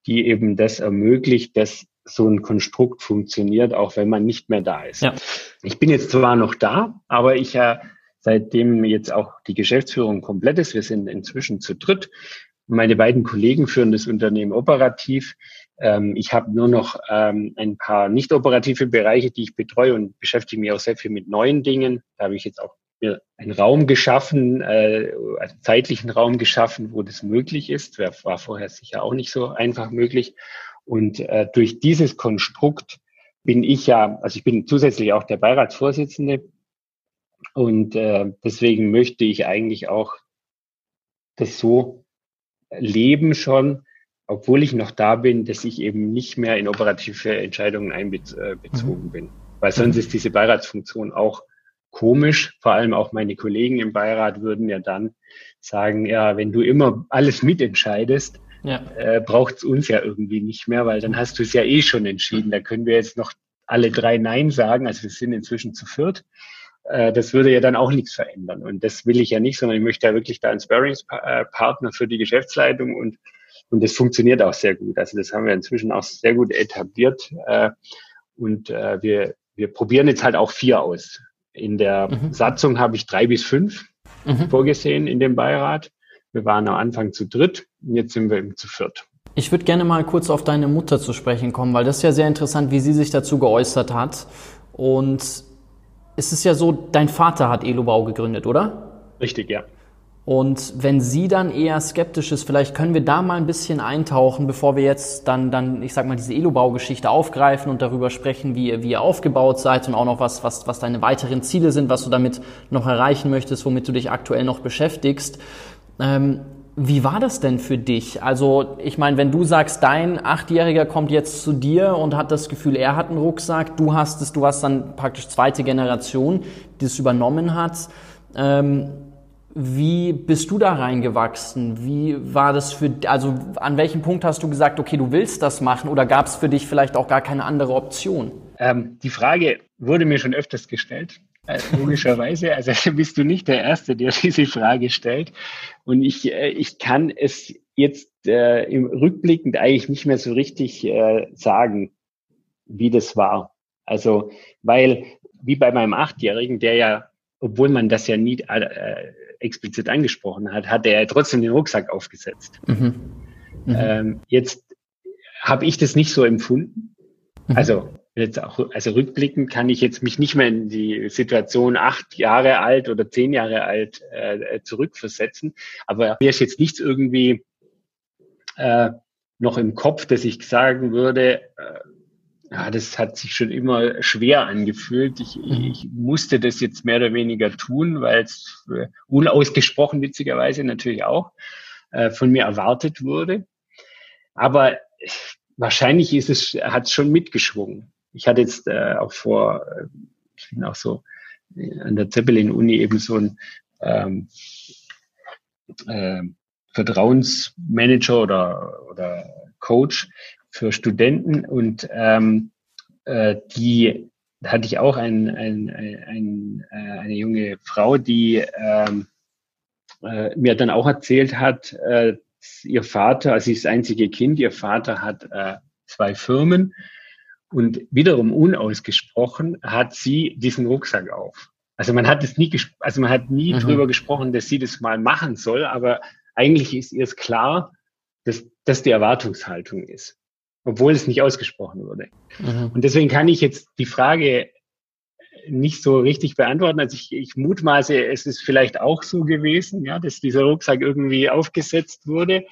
Speaker 2: die eben das ermöglicht, dass so ein Konstrukt funktioniert, auch wenn man nicht mehr da ist. Ja. Ich bin jetzt zwar noch da, aber ich ja, äh, seitdem jetzt auch die Geschäftsführung komplett ist, wir sind inzwischen zu dritt, meine beiden Kollegen führen das Unternehmen operativ. Ähm, ich habe nur noch ähm, ein paar nicht operative Bereiche, die ich betreue und beschäftige mich auch sehr viel mit neuen Dingen. Da habe ich jetzt auch mir einen Raum geschaffen, äh, also zeitlichen Raum geschaffen, wo das möglich ist. War vorher sicher auch nicht so einfach möglich. Und äh, durch dieses Konstrukt bin ich ja, also ich bin zusätzlich auch der Beiratsvorsitzende und äh, deswegen möchte ich eigentlich auch das so leben schon, obwohl ich noch da bin, dass ich eben nicht mehr in operative Entscheidungen einbezogen mhm. bin. Weil sonst ist diese Beiratsfunktion auch komisch. Vor allem auch meine Kollegen im Beirat würden ja dann sagen, ja, wenn du immer alles mitentscheidest, ja. äh, braucht es uns ja irgendwie nicht mehr, weil dann hast du es ja eh schon entschieden. Da können wir jetzt noch alle drei Nein sagen. Also wir sind inzwischen zu viert. Äh, das würde ja dann auch nichts verändern. Und das will ich ja nicht, sondern ich möchte ja wirklich da ein Sparringspartner für die Geschäftsleitung und und das funktioniert auch sehr gut. Also das haben wir inzwischen auch sehr gut etabliert. Äh, und äh, wir, wir probieren jetzt halt auch vier aus. In der mhm. Satzung habe ich drei bis fünf mhm. vorgesehen in dem Beirat. Wir waren am Anfang zu dritt, jetzt sind wir eben zu viert.
Speaker 1: Ich würde gerne mal kurz auf deine Mutter zu sprechen kommen, weil das ist ja sehr interessant, wie sie sich dazu geäußert hat. Und es ist ja so, dein Vater hat Elobau gegründet, oder?
Speaker 2: Richtig, ja.
Speaker 1: Und wenn sie dann eher skeptisch ist, vielleicht können wir da mal ein bisschen eintauchen, bevor wir jetzt dann, dann ich sag mal, diese Elobau-Geschichte aufgreifen und darüber sprechen, wie ihr, wie ihr aufgebaut seid und auch noch was, was, was deine weiteren Ziele sind, was du damit noch erreichen möchtest, womit du dich aktuell noch beschäftigst. Ähm, wie war das denn für dich? Also, ich meine, wenn du sagst, dein Achtjähriger kommt jetzt zu dir und hat das Gefühl, er hat einen Rucksack, du hast es, du hast dann praktisch zweite Generation, die es übernommen hat. Ähm, wie bist du da reingewachsen? Wie war das für, also an welchem Punkt hast du gesagt, okay, du willst das machen oder gab es für dich vielleicht auch gar keine andere Option?
Speaker 2: Ähm, die Frage wurde mir schon öfters gestellt, logischerweise. Also <laughs> bist du nicht der Erste, der <laughs> diese Frage stellt. Und ich, äh, ich kann es jetzt äh, im Rückblickend eigentlich nicht mehr so richtig äh, sagen, wie das war. Also, weil, wie bei meinem Achtjährigen, der ja, obwohl man das ja nie äh, explizit angesprochen hat, hat er trotzdem den Rucksack aufgesetzt. Mhm. Mhm. Ähm, jetzt habe ich das nicht so empfunden. Also jetzt auch, also rückblickend kann ich jetzt mich nicht mehr in die Situation acht Jahre alt oder zehn Jahre alt äh, zurückversetzen. Aber mir ist jetzt nichts irgendwie äh, noch im Kopf, dass ich sagen würde, äh, ja, das hat sich schon immer schwer angefühlt. Ich, mhm. ich musste das jetzt mehr oder weniger tun, weil es äh, unausgesprochen witzigerweise natürlich auch äh, von mir erwartet wurde. Aber wahrscheinlich ist es, hat es schon mitgeschwungen. Ich hatte jetzt äh, auch vor, äh, ich bin auch so äh, an der Zeppelin-Uni eben so ein ähm, äh, Vertrauensmanager oder, oder Coach, für Studenten und ähm, äh, die hatte ich auch ein, ein, ein, ein, äh, eine junge Frau, die ähm, äh, mir dann auch erzählt hat, äh, ihr Vater, also sie ist das einzige Kind, ihr Vater hat äh, zwei Firmen und wiederum unausgesprochen hat sie diesen Rucksack auf. Also man hat es nie, also man hat nie mhm. drüber gesprochen, dass sie das mal machen soll, aber eigentlich ist ihr es klar, dass das die Erwartungshaltung ist obwohl es nicht ausgesprochen wurde. Mhm. Und deswegen kann ich jetzt die Frage nicht so richtig beantworten. Also ich, ich mutmaße, es ist vielleicht auch so gewesen, ja, dass dieser Rucksack irgendwie aufgesetzt wurde.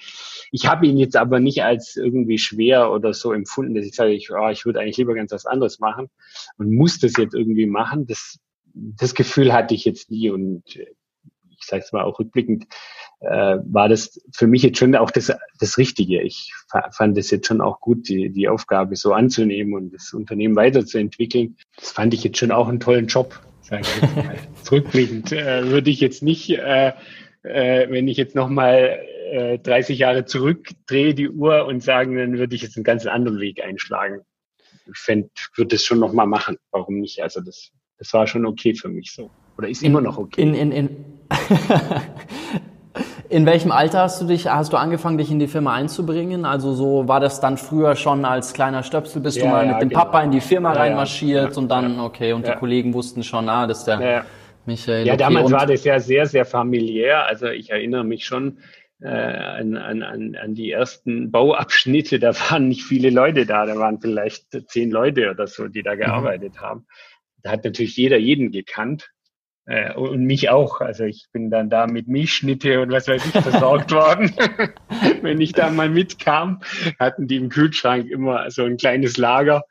Speaker 2: Ich habe ihn jetzt aber nicht als irgendwie schwer oder so empfunden, dass ich sage, ich, oh, ich würde eigentlich lieber ganz was anderes machen und muss das jetzt irgendwie machen. Das, das Gefühl hatte ich jetzt nie und ich sage es mal auch rückblickend, äh, war das für mich jetzt schon auch das, das Richtige. Ich fand es jetzt schon auch gut, die, die Aufgabe so anzunehmen und das Unternehmen weiterzuentwickeln. Das fand ich jetzt schon auch einen tollen Job. Sage ich jetzt mal. <laughs> Rückblickend äh, würde ich jetzt nicht, äh, äh, wenn ich jetzt nochmal äh, 30 Jahre zurückdrehe die Uhr und sagen, dann würde ich jetzt einen ganz anderen Weg einschlagen. Ich fände, würde das schon nochmal machen. Warum nicht? Also das, das war schon okay für mich so. Oder ist immer noch okay.
Speaker 1: In, in, in <laughs> In welchem Alter hast du dich, hast du angefangen, dich in die Firma einzubringen? Also so war das dann früher schon als kleiner Stöpsel, bist ja, du mal ja, mit dem genau. Papa in die Firma ja, reinmarschiert und dann, okay, und die Kollegen wussten schon, ah, das ist der Michael.
Speaker 2: Ja, okay. damals war das ja sehr, sehr familiär. Also ich erinnere mich schon äh, an, an, an die ersten Bauabschnitte, da waren nicht viele Leute da, da waren vielleicht zehn Leute oder so, die da mhm. gearbeitet mhm. haben. Da hat natürlich jeder jeden gekannt. Äh, und mich auch. Also ich bin dann da mit Milchschnitte und was weiß ich versorgt worden. <laughs> Wenn ich da mal mitkam, hatten die im Kühlschrank immer so ein kleines Lager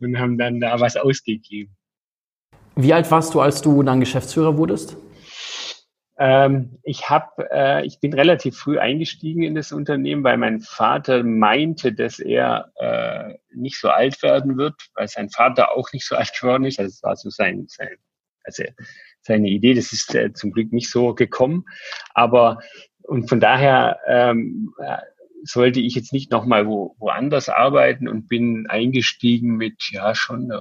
Speaker 2: und haben dann da was ausgegeben.
Speaker 1: Wie alt warst du, als du dann Geschäftsführer wurdest?
Speaker 2: Ähm, ich habe, äh, ich bin relativ früh eingestiegen in das Unternehmen, weil mein Vater meinte, dass er äh, nicht so alt werden wird, weil sein Vater auch nicht so alt geworden ist. Also es war so sein, sein also seine Idee. Das ist äh, zum Glück nicht so gekommen. Aber und von daher ähm, äh, sollte ich jetzt nicht nochmal wo, woanders arbeiten und bin eingestiegen mit ja schon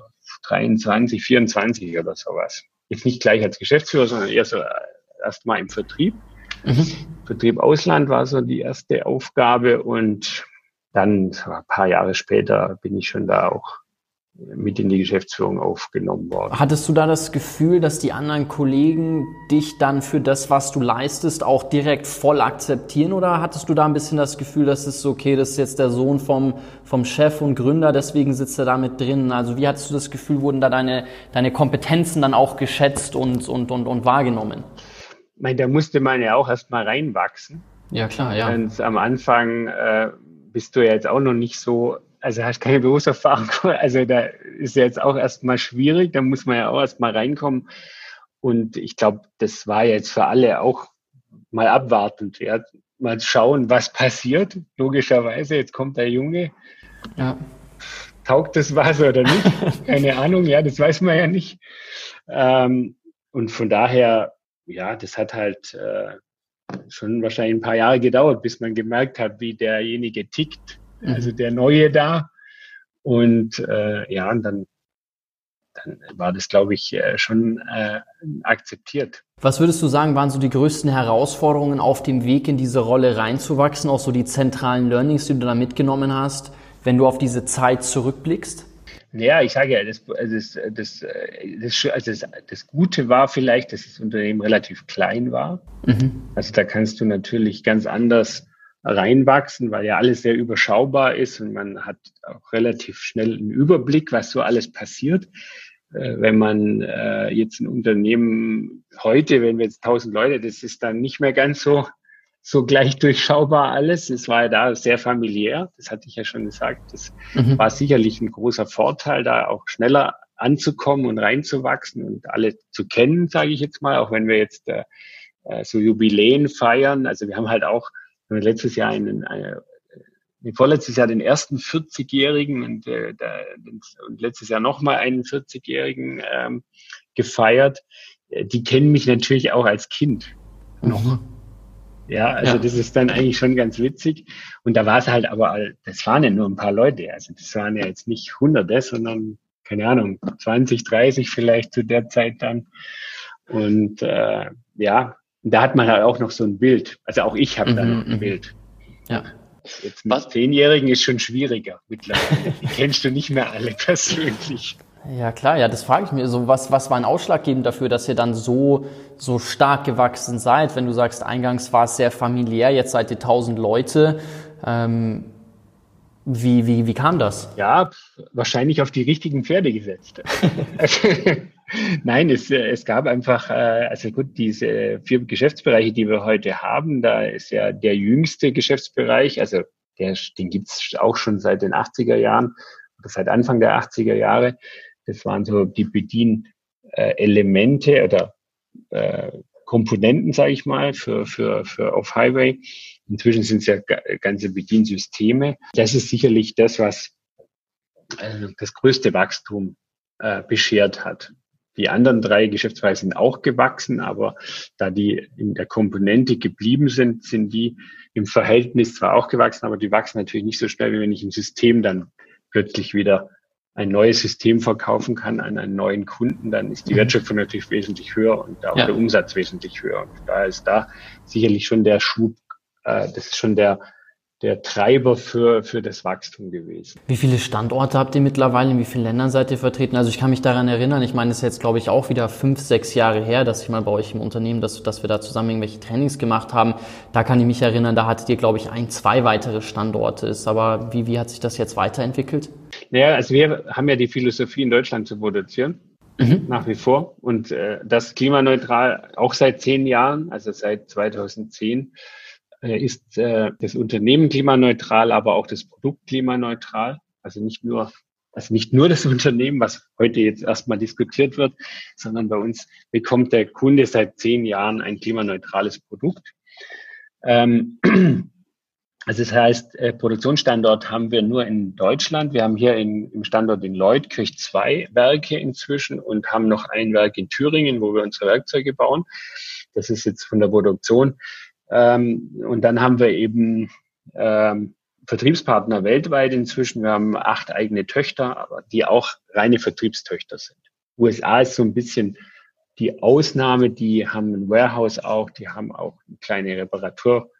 Speaker 2: 23, 24 oder sowas. Jetzt nicht gleich als Geschäftsführer, sondern eher so äh, erstmal im Vertrieb. Mhm. Vertrieb Ausland war so die erste Aufgabe und dann ein paar Jahre später bin ich schon da auch mit in die Geschäftsführung aufgenommen worden.
Speaker 1: Hattest du da das Gefühl, dass die anderen Kollegen dich dann für das, was du leistest, auch direkt voll akzeptieren oder hattest du da ein bisschen das Gefühl, dass es okay, das ist jetzt der Sohn vom, vom Chef und Gründer, deswegen sitzt er da mit drin? Also wie hattest du das Gefühl, wurden da deine, deine Kompetenzen dann auch geschätzt und, und, und, und wahrgenommen?
Speaker 2: Ich meine, da musste man ja auch erst mal reinwachsen.
Speaker 1: Ja, klar, ja.
Speaker 2: Und am Anfang äh, bist du ja jetzt auch noch nicht so also hast keine Berufserfahrung, <laughs> also da ist ja jetzt auch erstmal schwierig, da muss man ja auch erstmal reinkommen. Und ich glaube, das war jetzt für alle auch mal abwartend, ja, mal schauen, was passiert. Logischerweise, jetzt kommt der Junge. Ja. Taugt das was oder nicht? <laughs> Keine Ahnung, ja, das weiß man ja nicht. Ähm, und von daher, ja, das hat halt äh, schon wahrscheinlich ein paar Jahre gedauert, bis man gemerkt hat, wie derjenige tickt also mhm. der Neue da. Und äh, ja, und dann, dann war das, glaube ich, äh, schon äh, akzeptiert.
Speaker 1: Was würdest du sagen, waren so die größten Herausforderungen auf dem Weg in diese Rolle reinzuwachsen, auch so die zentralen Learnings, die du da mitgenommen hast, wenn du auf diese Zeit zurückblickst?
Speaker 2: Ja, ich sage ja, das, das, das, das, also das, das Gute war vielleicht, dass das Unternehmen relativ klein war. Mhm. Also da kannst du natürlich ganz anders reinwachsen, weil ja alles sehr überschaubar ist und man hat auch relativ schnell einen Überblick, was so alles passiert. Äh, wenn man äh, jetzt ein Unternehmen heute, wenn wir jetzt tausend Leute, das ist dann nicht mehr ganz so so gleich durchschaubar alles. Es war ja da sehr familiär, das hatte ich ja schon gesagt. Das mhm. war sicherlich ein großer Vorteil, da auch schneller anzukommen und reinzuwachsen und alle zu kennen, sage ich jetzt mal, auch wenn wir jetzt äh so Jubiläen feiern. Also wir haben halt auch letztes Jahr einen, eine, äh, vorletztes Jahr den ersten 40-Jährigen und, äh, der, und letztes Jahr nochmal einen 40-Jährigen ähm, gefeiert. Äh, die kennen mich natürlich auch als Kind noch. Mhm. Ja, also ja. das ist dann eigentlich schon ganz witzig. Und da war es halt aber, das waren ja nur ein paar Leute. Also das waren ja jetzt nicht Hunderte, sondern keine Ahnung, 20, 30 vielleicht zu der Zeit dann. Und äh, ja, und da hat man halt auch noch so ein Bild. Also auch ich habe mhm, da noch ein mhm. Bild. Ja. Jetzt mit Was? Zehnjährigen ist schon schwieriger mittlerweile. Die <laughs> kennst du nicht mehr alle persönlich.
Speaker 1: Ja klar, ja, das frage ich mir. So was, was war ein Ausschlaggebend dafür, dass ihr dann so so stark gewachsen seid? Wenn du sagst, eingangs war es sehr familiär, jetzt seid ihr tausend Leute. Ähm, wie, wie, wie kam das?
Speaker 2: Ja, wahrscheinlich auf die richtigen Pferde gesetzt. <laughs> <laughs> Nein, es, es gab einfach, äh, also gut, diese vier Geschäftsbereiche, die wir heute haben, da ist ja der jüngste Geschäftsbereich, also der, den gibt's auch schon seit den 80er Jahren oder seit Anfang der 80er Jahre. Das waren so die Bedienelemente oder äh, Komponenten, sage ich mal, für, für, für Off-Highway. Inzwischen sind es ja ganze Bediensysteme. Das ist sicherlich das, was äh, das größte Wachstum äh, beschert hat. Die anderen drei Geschäftsbereiche sind auch gewachsen, aber da die in der Komponente geblieben sind, sind die im Verhältnis zwar auch gewachsen, aber die wachsen natürlich nicht so schnell, wie wenn ich im System dann plötzlich wieder ein neues System verkaufen kann an einen neuen Kunden, dann ist die mhm. Wertschöpfung natürlich wesentlich höher und auch ja. der Umsatz wesentlich höher. Und da ist da sicherlich schon der Schub, äh, das ist schon der der Treiber für, für das Wachstum gewesen.
Speaker 1: Wie viele Standorte habt ihr mittlerweile? In wie vielen Ländern seid ihr vertreten? Also ich kann mich daran erinnern, ich meine, es ist jetzt, glaube ich, auch wieder fünf, sechs Jahre her, dass ich mal bei euch im Unternehmen, dass, dass wir da zusammen irgendwelche Trainings gemacht haben. Da kann ich mich erinnern, da hattet ihr, glaube ich, ein, zwei weitere Standorte. Ist aber wie, wie hat sich das jetzt weiterentwickelt?
Speaker 2: Naja, also wir haben ja die Philosophie, in Deutschland zu produzieren. Mhm. Nach wie vor. Und äh, das klimaneutral auch seit zehn Jahren, also seit 2010 äh, ist äh, das Unternehmen klimaneutral, aber auch das Produkt klimaneutral. Also nicht nur, also nicht nur das <laughs> Unternehmen, was heute jetzt erstmal diskutiert wird, sondern bei uns bekommt der Kunde seit zehn Jahren ein klimaneutrales Produkt. Ähm, <clears throat> also das heißt, äh, Produktionsstandort haben wir nur in Deutschland. Wir haben hier in, im Standort in Leutkirch zwei Werke inzwischen und haben noch ein Werk in Thüringen, wo wir unsere Werkzeuge bauen. Das ist jetzt von der Produktion ähm, und dann haben wir eben ähm, Vertriebspartner weltweit inzwischen. Wir haben acht eigene Töchter, aber die auch reine Vertriebstöchter sind. USA ist so ein bisschen die Ausnahme, die haben ein Warehouse auch, die haben auch eine kleine Reparatur,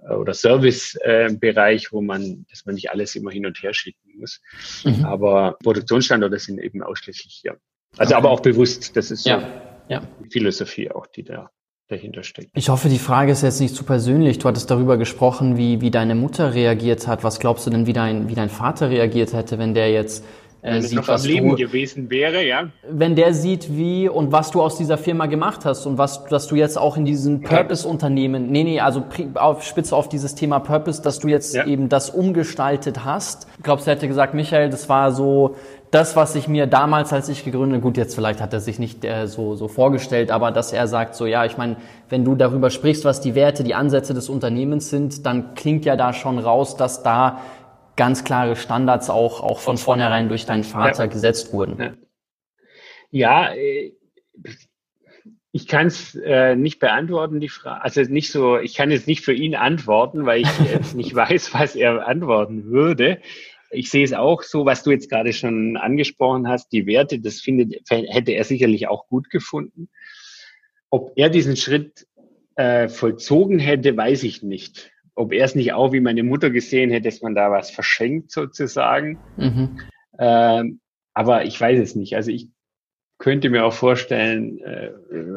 Speaker 2: äh, oder Servicebereich, äh, wo man, dass man nicht alles immer hin und her schicken muss. Mhm. Aber Produktionsstandorte sind eben ausschließlich hier. Also okay. aber auch bewusst, das ist ja. so ja. die Philosophie auch, die da dahinter steckt.
Speaker 1: Ich hoffe, die Frage ist jetzt nicht zu persönlich. Du hattest darüber gesprochen, wie, wie deine Mutter reagiert hat. Was glaubst du denn, wie dein, wie dein Vater reagiert hätte, wenn der jetzt
Speaker 2: äh, wenn sieht, noch was am Leben du, gewesen wäre, ja.
Speaker 1: Wenn der sieht, wie und was du aus dieser Firma gemacht hast und was, dass du jetzt auch in diesen Purpose-Unternehmen, nee, nee, also auf, spitze auf dieses Thema Purpose, dass du jetzt ja. eben das umgestaltet hast. Glaubst du, hätte gesagt, Michael, das war so das, was ich mir damals, als ich gegründet, gut, jetzt vielleicht hat er sich nicht äh, so, so vorgestellt, aber dass er sagt, so ja, ich meine, wenn du darüber sprichst, was die Werte, die Ansätze des Unternehmens sind, dann klingt ja da schon raus, dass da ganz klare Standards auch, auch von vornherein durch deinen Vater ja. gesetzt wurden.
Speaker 2: Ja, äh, ich kann es äh, nicht beantworten, die Frage. Also nicht so, ich kann jetzt nicht für ihn antworten, weil ich jetzt nicht <laughs> weiß, was er antworten würde. Ich sehe es auch so, was du jetzt gerade schon angesprochen hast, die Werte, das findet, hätte er sicherlich auch gut gefunden. Ob er diesen Schritt äh, vollzogen hätte, weiß ich nicht ob er es nicht auch wie meine Mutter gesehen hätte, dass man da was verschenkt sozusagen. Mhm. Ähm, aber ich weiß es nicht. Also ich könnte mir auch vorstellen, äh,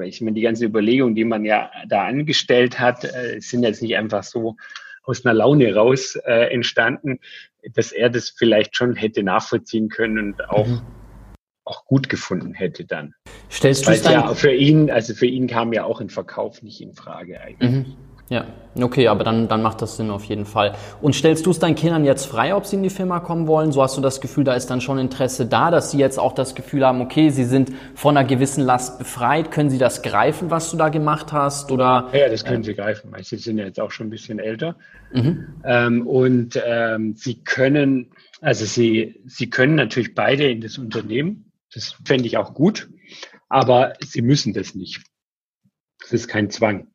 Speaker 2: ich meine, die ganze Überlegung, die man ja da angestellt hat, äh, sind jetzt nicht einfach so aus einer Laune raus äh, entstanden, dass er das vielleicht schon hätte nachvollziehen können und auch mhm. auch gut gefunden hätte dann.
Speaker 1: Stellst du es dann?
Speaker 2: Ja, für ihn, also für ihn kam ja auch ein Verkauf nicht in Frage eigentlich. Mhm.
Speaker 1: Ja, okay, aber dann, dann macht das Sinn auf jeden Fall. Und stellst du es deinen Kindern jetzt frei, ob sie in die Firma kommen wollen? So hast du das Gefühl, da ist dann schon Interesse da, dass sie jetzt auch das Gefühl haben, okay, sie sind von einer gewissen Last befreit. Können sie das greifen, was du da gemacht hast? Oder,
Speaker 2: ja, das können äh, sie greifen. Sie sind ja jetzt auch schon ein bisschen älter. Mhm. Ähm, und ähm, sie können, also sie, sie können natürlich beide in das Unternehmen. Das fände ich auch gut. Aber sie müssen das nicht. Das ist kein Zwang.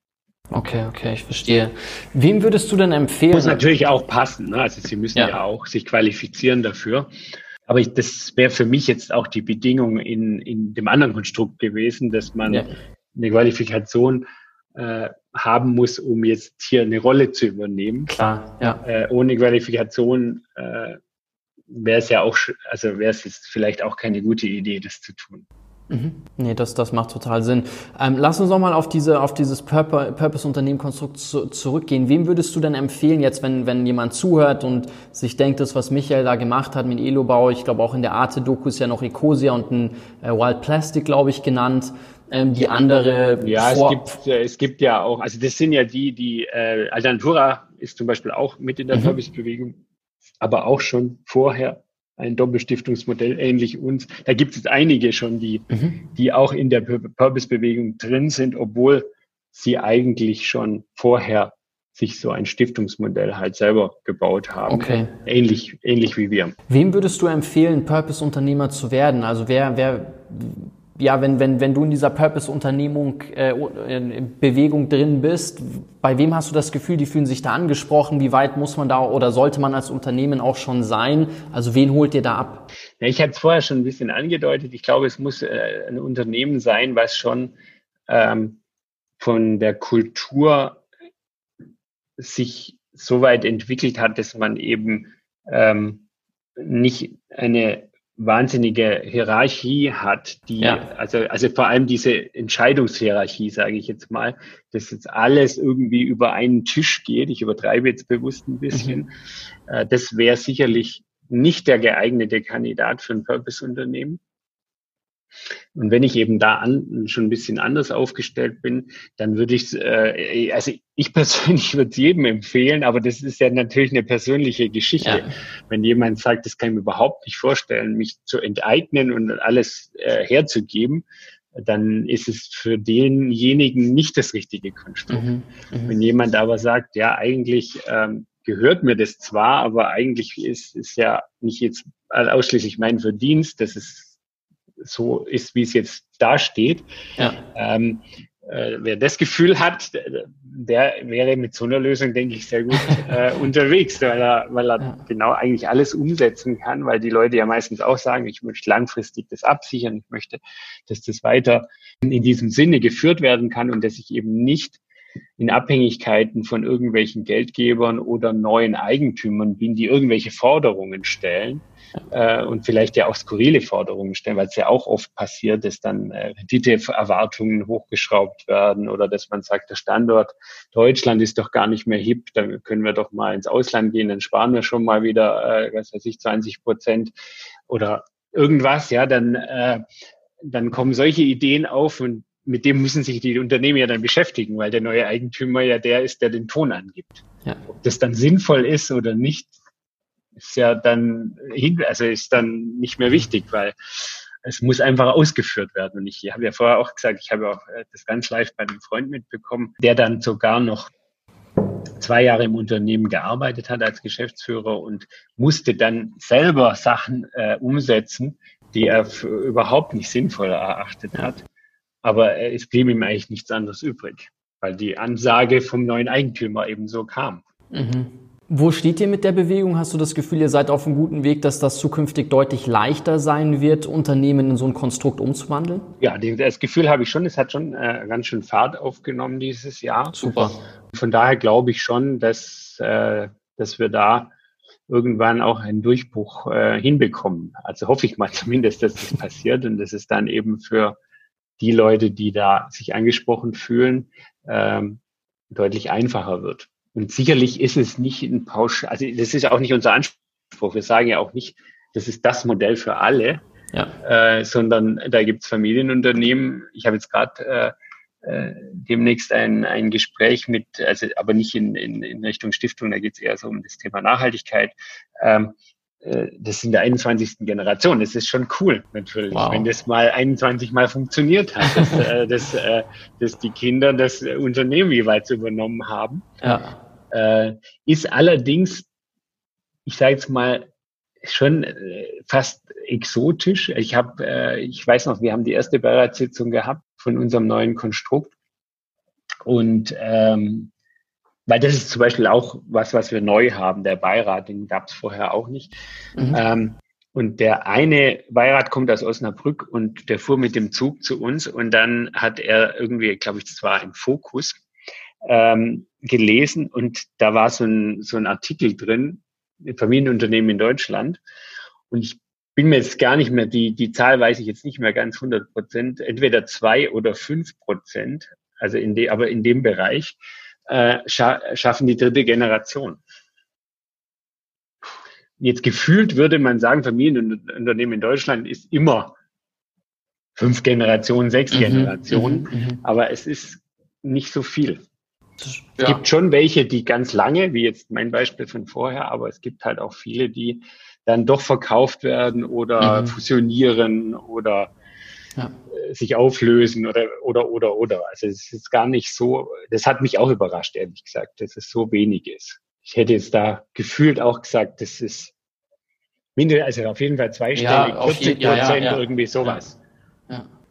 Speaker 1: Okay, okay, ich verstehe. Wem würdest du denn empfehlen?
Speaker 2: Muss natürlich auch passen. Ne? Also sie müssen ja. ja auch sich qualifizieren dafür. Aber ich, das wäre für mich jetzt auch die Bedingung in, in dem anderen Konstrukt gewesen, dass man ja. eine Qualifikation äh, haben muss, um jetzt hier eine Rolle zu übernehmen.
Speaker 1: Klar, ja.
Speaker 2: Äh, ohne Qualifikation äh, wäre es ja auch, also wäre es jetzt vielleicht auch keine gute Idee, das zu tun.
Speaker 1: Mhm. Nee, das, das macht total Sinn. Ähm, lass uns nochmal auf, diese, auf dieses Purpose-Unternehmen-Konstrukt zu, zurückgehen. Wem würdest du denn empfehlen, jetzt, wenn, wenn jemand zuhört und sich denkt, das, was Michael da gemacht hat mit Elobau, ich glaube auch in der Arte-Doku ist ja noch Ecosia und ein äh, Wild Plastic, glaube ich, genannt. Ähm, die andere.
Speaker 2: Ja, es gibt, äh, es gibt ja auch, also das sind ja die, die, äh, Aldantura ist zum Beispiel auch mit in der mhm. Purpose-Bewegung, aber auch schon vorher ein Doppelstiftungsmodell ähnlich uns. Da gibt es einige schon, die, mhm. die auch in der Purpose-Bewegung drin sind, obwohl sie eigentlich schon vorher sich so ein Stiftungsmodell halt selber gebaut haben.
Speaker 1: Okay.
Speaker 2: Ähnlich, ähnlich wie wir.
Speaker 1: Wem würdest du empfehlen, Purpose-Unternehmer zu werden? Also wer, wer, ja, wenn, wenn, wenn du in dieser Purpose-Unternehmung, äh, in Bewegung drin bist, bei wem hast du das Gefühl, die fühlen sich da angesprochen? Wie weit muss man da oder sollte man als Unternehmen auch schon sein? Also wen holt ihr da ab?
Speaker 2: Ja, ich hatte es vorher schon ein bisschen angedeutet. Ich glaube, es muss äh, ein Unternehmen sein, was schon ähm, von der Kultur sich so weit entwickelt hat, dass man eben ähm, nicht eine wahnsinnige Hierarchie hat, die, ja. also, also vor allem diese Entscheidungshierarchie, sage ich jetzt mal, dass jetzt alles irgendwie über einen Tisch geht. Ich übertreibe jetzt bewusst ein bisschen. Mhm. Äh, das wäre sicherlich nicht der geeignete Kandidat für ein Purpose-Unternehmen. Und wenn ich eben da an, schon ein bisschen anders aufgestellt bin, dann würde ich, äh, also ich <laughs> persönlich würde es jedem empfehlen, aber das ist ja natürlich eine persönliche Geschichte. Ja. Wenn jemand sagt, das kann ich mir überhaupt nicht vorstellen, mich zu enteignen und alles äh, herzugeben, dann ist es für denjenigen nicht das richtige Konstrukt. Mhm, mhm. Wenn jemand aber sagt, ja, eigentlich ähm, gehört mir das zwar, aber eigentlich ist es ja nicht jetzt ausschließlich mein Verdienst, das ist so ist, wie es jetzt dasteht. Ja. Ähm, äh, wer das Gefühl hat, der wäre mit so einer Lösung, denke ich, sehr gut <laughs> äh, unterwegs, weil er, weil er ja. genau eigentlich alles umsetzen kann, weil die Leute ja meistens auch sagen, ich möchte langfristig das absichern, ich möchte, dass das weiter in diesem Sinne geführt werden kann und dass ich eben nicht in Abhängigkeiten von irgendwelchen Geldgebern oder neuen Eigentümern bin, die irgendwelche Forderungen stellen äh, und vielleicht ja auch skurrile Forderungen stellen, weil es ja auch oft passiert, dass dann äh, Renditeerwartungen hochgeschraubt werden oder dass man sagt, der Standort Deutschland ist doch gar nicht mehr hip, dann können wir doch mal ins Ausland gehen, dann sparen wir schon mal wieder, äh, was weiß ich, 20 Prozent oder irgendwas, ja, dann, äh, dann kommen solche Ideen auf und mit dem müssen sich die Unternehmen ja dann beschäftigen, weil der neue Eigentümer ja der ist, der den Ton angibt. Ja. Ob das dann sinnvoll ist oder nicht, ist ja dann also ist dann nicht mehr wichtig, weil es muss einfach ausgeführt werden. Und ich habe ja vorher auch gesagt, ich habe auch äh, das ganz live bei einem Freund mitbekommen, der dann sogar noch zwei Jahre im Unternehmen gearbeitet hat als Geschäftsführer und musste dann selber Sachen äh, umsetzen, die er für überhaupt nicht sinnvoll erachtet hat. Aber es blieb ihm eigentlich nichts anderes übrig, weil die Ansage vom neuen Eigentümer eben so kam.
Speaker 1: Mhm. Wo steht ihr mit der Bewegung? Hast du das Gefühl, ihr seid auf einem guten Weg, dass das zukünftig deutlich leichter sein wird, Unternehmen in so ein Konstrukt umzuwandeln?
Speaker 2: Ja, das Gefühl habe ich schon. Es hat schon äh, ganz schön Fahrt aufgenommen dieses Jahr.
Speaker 1: Super.
Speaker 2: Von daher glaube ich schon, dass, äh, dass wir da irgendwann auch einen Durchbruch äh, hinbekommen. Also hoffe ich mal <laughs> zumindest, dass das passiert und dass es dann eben für die Leute, die da sich angesprochen fühlen, ähm, deutlich einfacher wird. Und sicherlich ist es nicht ein Pausch, also das ist ja auch nicht unser Anspruch. Wir sagen ja auch nicht, das ist das Modell für alle, ja. äh, sondern da gibt's Familienunternehmen. Ich habe jetzt gerade äh, äh, demnächst ein, ein Gespräch mit, also aber nicht in, in, in Richtung Stiftung, da geht's eher so um das Thema Nachhaltigkeit. Ähm, äh, das in der 21. Generation. Das ist schon cool, natürlich, wow. wenn das mal 21 Mal funktioniert hat, dass, äh, dass, äh, dass die Kinder das Unternehmen jeweils übernommen haben. Ja. Äh, ist allerdings, ich sage jetzt mal, schon äh, fast exotisch. Ich habe, äh, ich weiß noch, wir haben die erste Beiratssitzung gehabt von unserem neuen Konstrukt und ähm, weil das ist zum Beispiel auch was, was wir neu haben, der Beirat, den gab es vorher auch nicht. Mhm. Ähm, und der eine Beirat kommt aus Osnabrück und der fuhr mit dem Zug zu uns und dann hat er irgendwie, glaube ich, das war Fokus, ähm, gelesen und da war so ein, so ein Artikel drin, Familienunternehmen in Deutschland. Und ich bin mir jetzt gar nicht mehr, die, die Zahl weiß ich jetzt nicht mehr ganz 100 Prozent, entweder zwei oder fünf Prozent, also in de, aber in dem Bereich äh, scha schaffen die dritte Generation. Jetzt gefühlt würde man sagen, Familienunternehmen in Deutschland ist immer fünf Generationen, sechs mhm, Generationen, mhm, mhm. aber es ist nicht so viel. Es ja. gibt schon welche, die ganz lange, wie jetzt mein Beispiel von vorher, aber es gibt halt auch viele, die dann doch verkauft werden oder mhm. fusionieren oder ja. Äh, sich auflösen oder, oder, oder, oder. Also es ist gar nicht so, das hat mich auch überrascht, ehrlich gesagt, dass es so wenig ist. Ich hätte jetzt da gefühlt auch gesagt, das ist mindestens, also auf jeden Fall zweistellig, ja, 40 Prozent, ja, irgendwie sowas.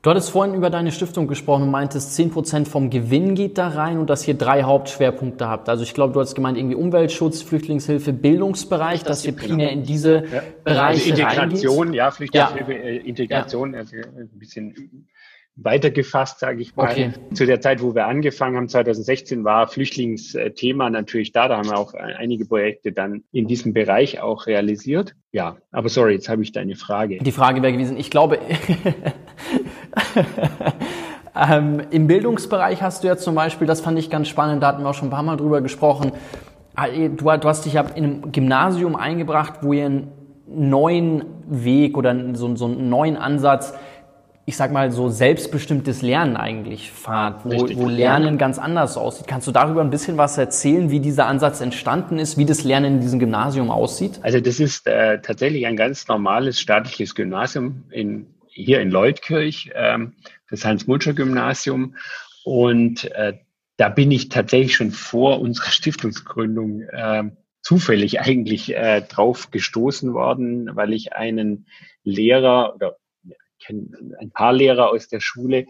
Speaker 1: Du hattest vorhin über deine Stiftung gesprochen und meintest, 10% vom Gewinn geht da rein und dass ihr drei Hauptschwerpunkte habt. Also ich glaube, du hast gemeint, irgendwie Umweltschutz, Flüchtlingshilfe, Bildungsbereich, das dass ihr primär in diese ja. Bereiche
Speaker 2: also Integration, reingeht. ja, Flüchtlingshilfe, ja. Äh, Integration, ja. also ein bisschen weitergefasst, sage ich mal. Okay. Zu der Zeit, wo wir angefangen haben, 2016, war Flüchtlingsthema natürlich da. Da haben wir auch einige Projekte dann in diesem Bereich auch realisiert. Ja, aber sorry, jetzt habe ich deine Frage.
Speaker 1: Die Frage wäre gewesen, ich glaube, <laughs> <laughs> ähm, Im Bildungsbereich hast du ja zum Beispiel, das fand ich ganz spannend, da hatten wir auch schon ein paar Mal drüber gesprochen, du, du hast dich ja in einem Gymnasium eingebracht, wo ihr einen neuen Weg oder so, so einen neuen Ansatz ich sag mal, so selbstbestimmtes Lernen eigentlich fahrt, wo, wo Lernen ganz anders aussieht. Kannst du darüber ein bisschen was erzählen, wie dieser Ansatz entstanden ist, wie das Lernen in diesem Gymnasium aussieht?
Speaker 2: Also das ist äh, tatsächlich ein ganz normales staatliches Gymnasium in hier in Leutkirch, ähm, das Heinz-Mulscher-Gymnasium. Und äh, da bin ich tatsächlich schon vor unserer <laughs> Stiftungsgründung äh, zufällig eigentlich äh, drauf gestoßen worden, weil ich einen Lehrer oder ein paar Lehrer aus der Schule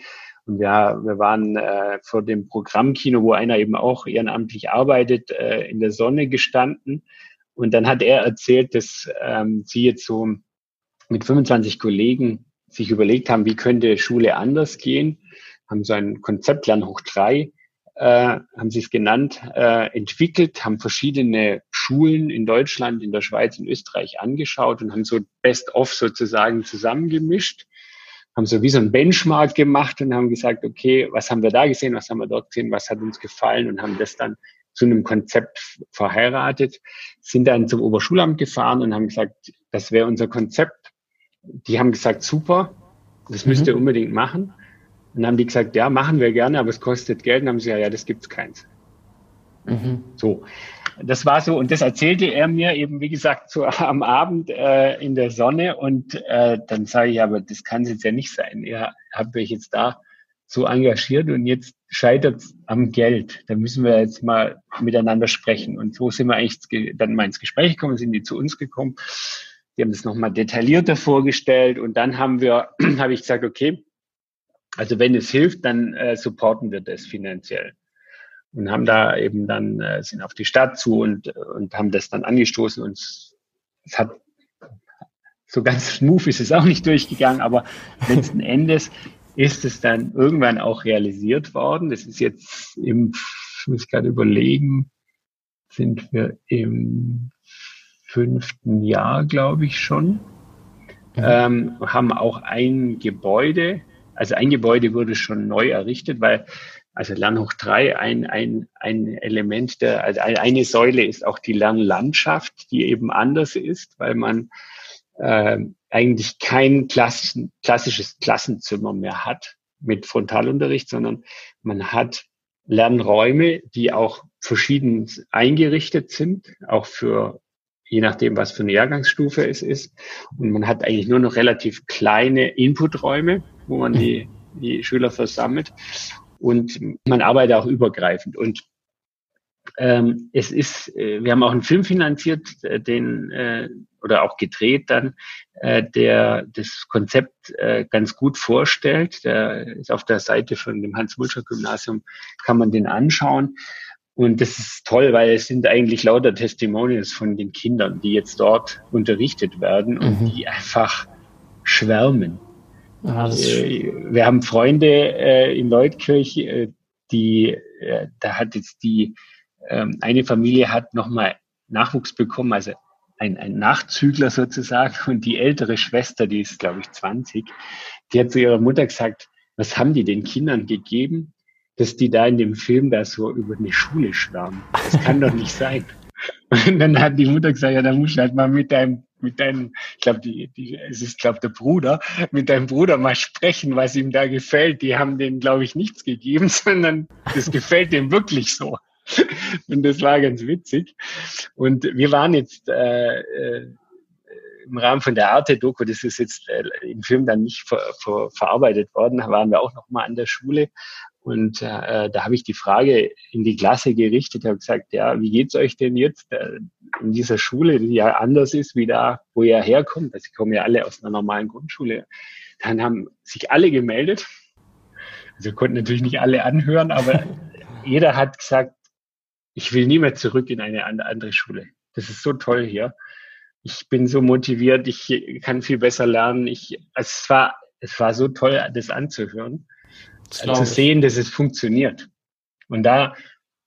Speaker 2: und ja, wir waren äh, vor dem Programmkino, wo einer eben auch ehrenamtlich arbeitet, äh, in der Sonne gestanden. Und dann hat er erzählt, dass ähm, sie jetzt so mit 25 Kollegen sich überlegt haben, wie könnte Schule anders gehen, haben so ein Konzept Lern hoch drei äh, haben sie es genannt, äh, entwickelt, haben verschiedene Schulen in Deutschland, in der Schweiz, in Österreich angeschaut und haben so Best-of sozusagen zusammengemischt, haben so wie so ein Benchmark gemacht und haben gesagt, okay, was haben wir da gesehen, was haben wir dort gesehen, was hat uns gefallen und haben das dann zu einem Konzept verheiratet, sind dann zum Oberschulamt gefahren und haben gesagt, das wäre unser Konzept. Die haben gesagt, super, das müsst ihr mhm. unbedingt machen. Und dann haben die gesagt, ja, machen wir gerne, aber es kostet Geld. Und dann haben sie gesagt, ja, das gibt's keins. Mhm. So, das war so und das erzählte er mir eben, wie gesagt, so <laughs> am Abend äh, in der Sonne und äh, dann sage ich, aber das kann es jetzt ja nicht sein. Ihr habt euch jetzt da so engagiert und jetzt scheitert es am Geld. Da müssen wir jetzt mal miteinander sprechen. Und so sind wir eigentlich dann mal ins Gespräch gekommen, sind die zu uns gekommen. Die haben das nochmal detaillierter vorgestellt und dann haben wir, <clears throat> habe ich gesagt, okay, also wenn es hilft, dann äh, supporten wir das finanziell. Und haben da eben dann, äh, sind auf die Stadt zu und, und haben das dann angestoßen und es hat so ganz smooth ist es auch nicht durchgegangen, aber letzten <laughs> Endes ist es dann irgendwann auch realisiert worden. Das ist jetzt im, ich muss gerade überlegen, sind wir im fünften Jahr, glaube ich schon, mhm. ähm, haben auch ein Gebäude also ein Gebäude wurde schon neu errichtet, weil also Lernhoch 3, ein, ein, ein Element der, also eine Säule ist auch die Lernlandschaft, die eben anders ist, weil man äh, eigentlich kein klassischen, klassisches Klassenzimmer mehr hat mit Frontalunterricht, sondern man hat Lernräume, die auch verschieden eingerichtet sind, auch für je nachdem, was für eine Jahrgangsstufe es ist. Und man hat eigentlich nur noch relativ kleine Inputräume, wo man die, die Schüler versammelt. Und man arbeitet auch übergreifend. Und ähm, es ist, äh, wir haben auch einen Film finanziert, äh, den äh, oder auch gedreht dann, äh, der das Konzept äh, ganz gut vorstellt. Der ist auf der Seite von dem Hans-Mulcher-Gymnasium, kann man den anschauen. Und das ist toll, weil es sind eigentlich lauter Testimonials von den Kindern, die jetzt dort unterrichtet werden und mhm. die einfach schwärmen. Ah, äh, wir haben Freunde äh, in Leutkirch, äh, die, äh, da hat jetzt die, ähm, eine Familie hat nochmal Nachwuchs bekommen, also ein, ein Nachzügler sozusagen und die ältere Schwester, die ist glaube ich 20, die hat zu ihrer Mutter gesagt, was haben die den Kindern gegeben? Dass die da in dem Film da so über eine Schule schwärmen. Das kann doch nicht sein. Und dann hat die Mutter gesagt, ja, dann musst du halt mal mit deinem, mit deinem, ich glaube, die, die, es ist, glaube der Bruder, mit deinem Bruder mal sprechen, was ihm da gefällt. Die haben denen, glaube ich, nichts gegeben, <laughs> sondern das gefällt dem wirklich so. Und das war ganz witzig. Und wir waren jetzt äh, äh, im Rahmen von der Arte-Doku, das ist jetzt äh, im Film dann nicht ver, ver, verarbeitet worden, waren wir auch noch mal an der Schule und äh, da habe ich die Frage in die Klasse gerichtet, habe gesagt, ja, wie geht's euch denn jetzt äh, in dieser Schule, die ja anders ist, wie da, wo ihr herkommt? Also, sie kommen ja alle aus einer normalen Grundschule. Dann haben sich alle gemeldet. Also konnten natürlich nicht alle anhören, aber <laughs> jeder hat gesagt, ich will nie mehr zurück in eine andere Schule. Das ist so toll hier. Ich bin so motiviert, ich kann viel besser lernen. Ich, es war, es war so toll, das anzuhören zu sehen, dass es funktioniert. Und da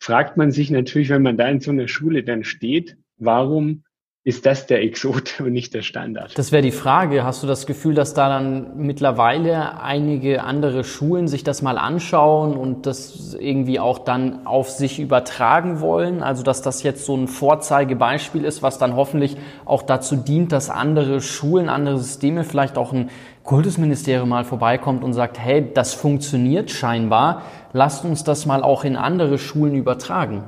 Speaker 2: fragt man sich natürlich, wenn man da in so einer Schule dann steht, warum ist das der Exot und nicht der Standard?
Speaker 1: Das wäre die Frage. Hast du das Gefühl, dass da dann mittlerweile einige andere Schulen sich das mal anschauen und das irgendwie auch dann auf sich übertragen wollen? Also, dass das jetzt so ein Vorzeigebeispiel ist, was dann hoffentlich auch dazu dient, dass andere Schulen, andere Systeme vielleicht auch ein Kultusministerium mal vorbeikommt und sagt, hey, das funktioniert scheinbar, lasst uns das mal auch in andere Schulen übertragen.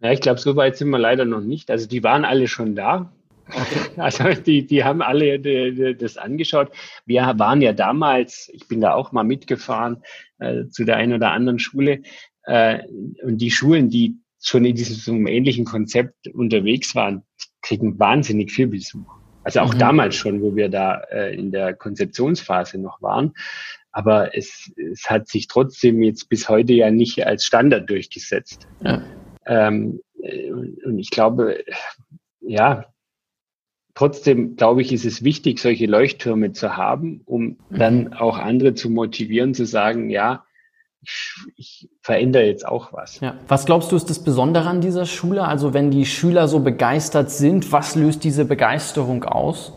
Speaker 2: Ja, ich glaube, so weit sind wir leider noch nicht. Also die waren alle schon da. Okay. <laughs> Also die, die haben alle die, die, das angeschaut. Wir waren ja damals, ich bin da auch mal mitgefahren äh, zu der einen oder anderen Schule. Äh, und die Schulen, die schon in diesem ähnlichen Konzept unterwegs waren, kriegen wahnsinnig viel Besuch. Also auch mhm. damals schon, wo wir da äh, in der Konzeptionsphase noch waren. Aber es, es hat sich trotzdem jetzt bis heute ja nicht als Standard durchgesetzt. Ja. Ähm, äh, und ich glaube, ja, trotzdem glaube ich, ist es wichtig, solche Leuchttürme zu haben, um mhm. dann auch andere zu motivieren, zu sagen, ja, ich, ich verändere jetzt auch was.
Speaker 1: Ja. Was glaubst du ist das Besondere an dieser Schule? Also wenn die Schüler so begeistert sind, was löst diese Begeisterung aus?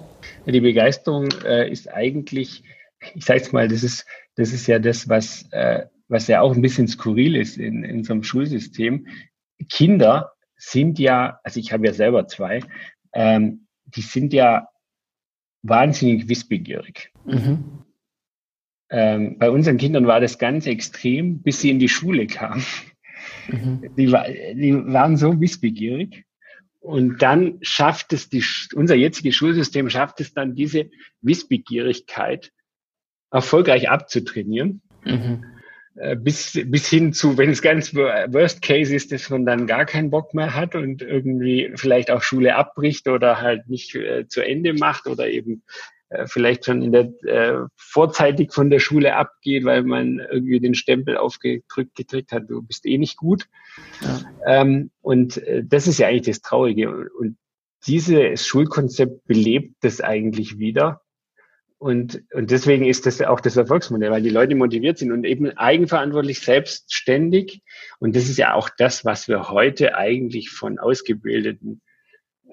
Speaker 2: Die Begeisterung äh, ist eigentlich, ich sage jetzt mal, das ist, das ist ja das, was, äh, was ja auch ein bisschen skurril ist in, in so einem Schulsystem. Kinder sind ja, also ich habe ja selber zwei, ähm, die sind ja wahnsinnig wissbegierig. Mhm. Ähm, bei unseren Kindern war das ganz extrem, bis sie in die Schule kamen. Mhm. Die, die, waren so wissbegierig. Und dann schafft es die, unser jetziges Schulsystem schafft es dann, diese Wissbegierigkeit erfolgreich abzutrainieren. Mhm. Äh, bis, bis hin zu, wenn es ganz worst case ist, dass man dann gar keinen Bock mehr hat und irgendwie vielleicht auch Schule abbricht oder halt nicht äh, zu Ende macht oder eben vielleicht schon in der äh, vorzeitig von der Schule abgeht, weil man irgendwie den Stempel aufgedrückt gekriegt hat, du bist eh nicht gut. Ja. Ähm, und äh, das ist ja eigentlich das Traurige. Und dieses Schulkonzept belebt das eigentlich wieder und, und deswegen ist das auch das Erfolgsmodell, weil die Leute motiviert sind und eben eigenverantwortlich, selbstständig. Und das ist ja auch das, was wir heute eigentlich von ausgebildeten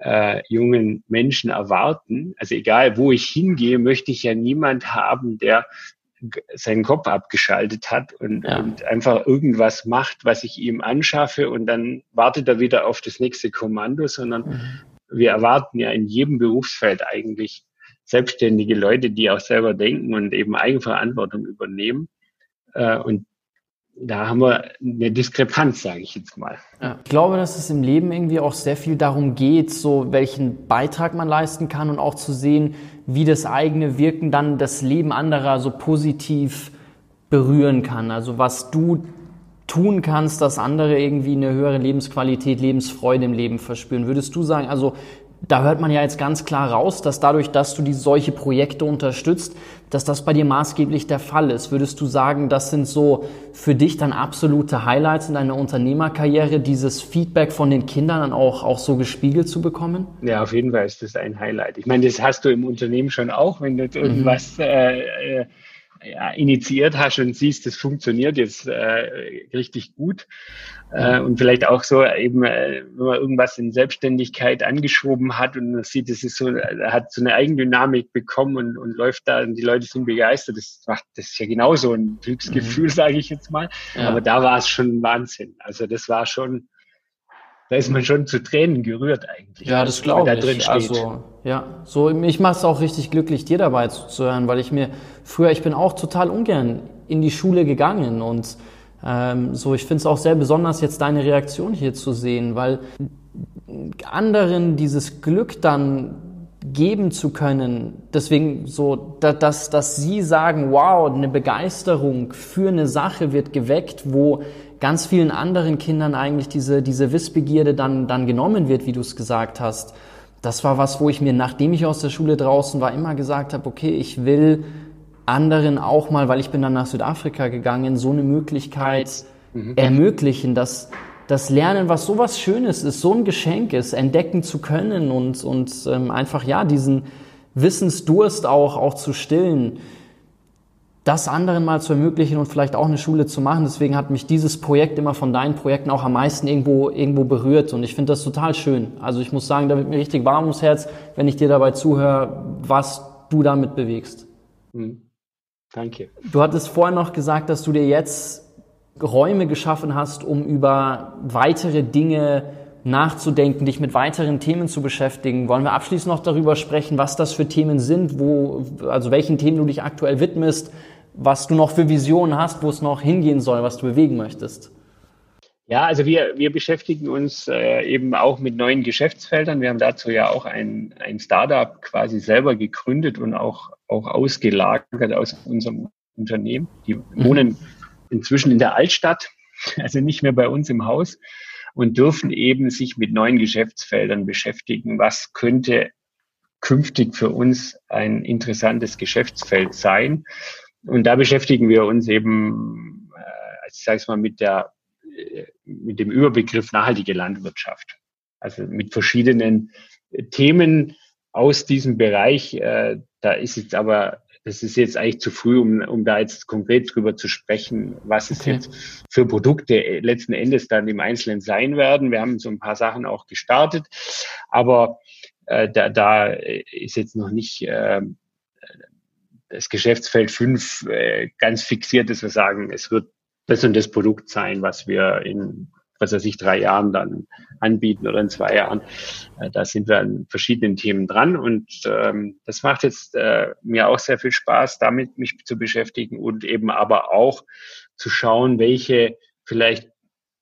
Speaker 2: äh, jungen Menschen erwarten. Also egal, wo ich hingehe, möchte ich ja niemand haben, der seinen Kopf abgeschaltet hat und, ja. und einfach irgendwas macht, was ich ihm anschaffe und dann wartet er wieder auf das nächste Kommando, sondern mhm. wir erwarten ja in jedem Berufsfeld eigentlich selbstständige Leute, die auch selber denken und eben Eigenverantwortung übernehmen. Äh, und da haben wir eine Diskrepanz, sage ich jetzt mal.
Speaker 1: Ja, ich glaube, dass es im Leben irgendwie auch sehr viel darum geht, so welchen Beitrag man leisten kann und auch zu sehen, wie das eigene Wirken dann das Leben anderer so positiv berühren kann. Also was du tun kannst, dass andere irgendwie eine höhere Lebensqualität, Lebensfreude im Leben verspüren. Würdest du sagen, also da hört man ja jetzt ganz klar raus, dass dadurch, dass du die solche Projekte unterstützt, dass das bei dir maßgeblich der Fall ist. Würdest du sagen, das sind so für dich dann absolute Highlights in deiner Unternehmerkarriere, dieses Feedback von den Kindern dann auch, auch so gespiegelt zu bekommen?
Speaker 2: Ja, auf jeden Fall ist das ein Highlight. Ich meine, das hast du im Unternehmen schon auch, wenn du irgendwas mhm. äh, äh ja, initiiert hast und siehst, das funktioniert jetzt äh, richtig gut. Äh, und vielleicht auch so eben, äh, wenn man irgendwas in Selbstständigkeit angeschoben hat und man sieht, es ist so, hat so eine Eigendynamik bekommen und, und läuft da und die Leute sind begeistert. Das macht, das ist ja genauso ein Glücksgefühl, mhm. sage ich jetzt mal. Ja. Aber da war es schon Wahnsinn. Also das war schon, da ist man schon zu Tränen gerührt eigentlich.
Speaker 1: Ja, das glaube da ich. Also, ja, so, ich mache es auch richtig glücklich, dir dabei zuzuhören, weil ich mir früher, ich bin auch total ungern in die Schule gegangen und ähm, so, ich finde es auch sehr besonders, jetzt deine Reaktion hier zu sehen, weil anderen dieses Glück dann geben zu können, deswegen so, dass, dass sie sagen, wow, eine Begeisterung für eine Sache wird geweckt, wo ganz vielen anderen Kindern eigentlich diese, diese Wissbegierde dann, dann genommen wird, wie du es gesagt hast. Das war was, wo ich mir, nachdem ich aus der Schule draußen war, immer gesagt habe, okay, ich will anderen auch mal, weil ich bin dann nach Südafrika gegangen, so eine Möglichkeit mhm. ermöglichen, dass das Lernen, was so was Schönes ist, so ein Geschenk ist, entdecken zu können und, und ähm, einfach ja diesen Wissensdurst auch, auch zu stillen das anderen mal zu ermöglichen und vielleicht auch eine Schule zu machen. Deswegen hat mich dieses Projekt immer von deinen Projekten auch am meisten irgendwo, irgendwo berührt und ich finde das total schön. Also ich muss sagen, da wird mir richtig warm ums Herz, wenn ich dir dabei zuhöre, was du damit bewegst. Mhm.
Speaker 2: Danke.
Speaker 1: Du hattest vorhin noch gesagt, dass du dir jetzt Räume geschaffen hast, um über weitere Dinge nachzudenken, dich mit weiteren Themen zu beschäftigen. Wollen wir abschließend noch darüber sprechen, was das für Themen sind, wo, also welchen Themen du dich aktuell widmest, was du noch für Visionen hast, wo es noch hingehen soll, was du bewegen möchtest.
Speaker 2: Ja, also wir, wir beschäftigen uns äh, eben auch mit neuen Geschäftsfeldern. Wir haben dazu ja auch ein, ein Startup quasi selber gegründet und auch, auch ausgelagert aus unserem Unternehmen. Die mhm. wohnen inzwischen in der Altstadt, <laughs> also nicht mehr bei uns im Haus und dürfen eben sich mit neuen Geschäftsfeldern beschäftigen. Was könnte künftig für uns ein interessantes Geschäftsfeld sein? Und da beschäftigen wir uns eben, äh, ich sage es mal, mit der äh, mit dem Überbegriff nachhaltige Landwirtschaft. Also mit verschiedenen Themen aus diesem Bereich. Äh, da ist jetzt aber das ist jetzt eigentlich zu früh, um, um da jetzt konkret drüber zu sprechen, was es okay. jetzt für Produkte letzten Endes dann im Einzelnen sein werden. Wir haben so ein paar Sachen auch gestartet, aber äh, da, da ist jetzt noch nicht äh, das Geschäftsfeld 5 äh, ganz fixiert, dass wir sagen, es wird das und das Produkt sein, was wir in was weiß ich, drei Jahren dann anbieten oder in zwei Jahren. Äh, da sind wir an verschiedenen Themen dran und ähm, das macht jetzt äh, mir auch sehr viel Spaß, damit mich zu beschäftigen und eben aber auch zu schauen, welche vielleicht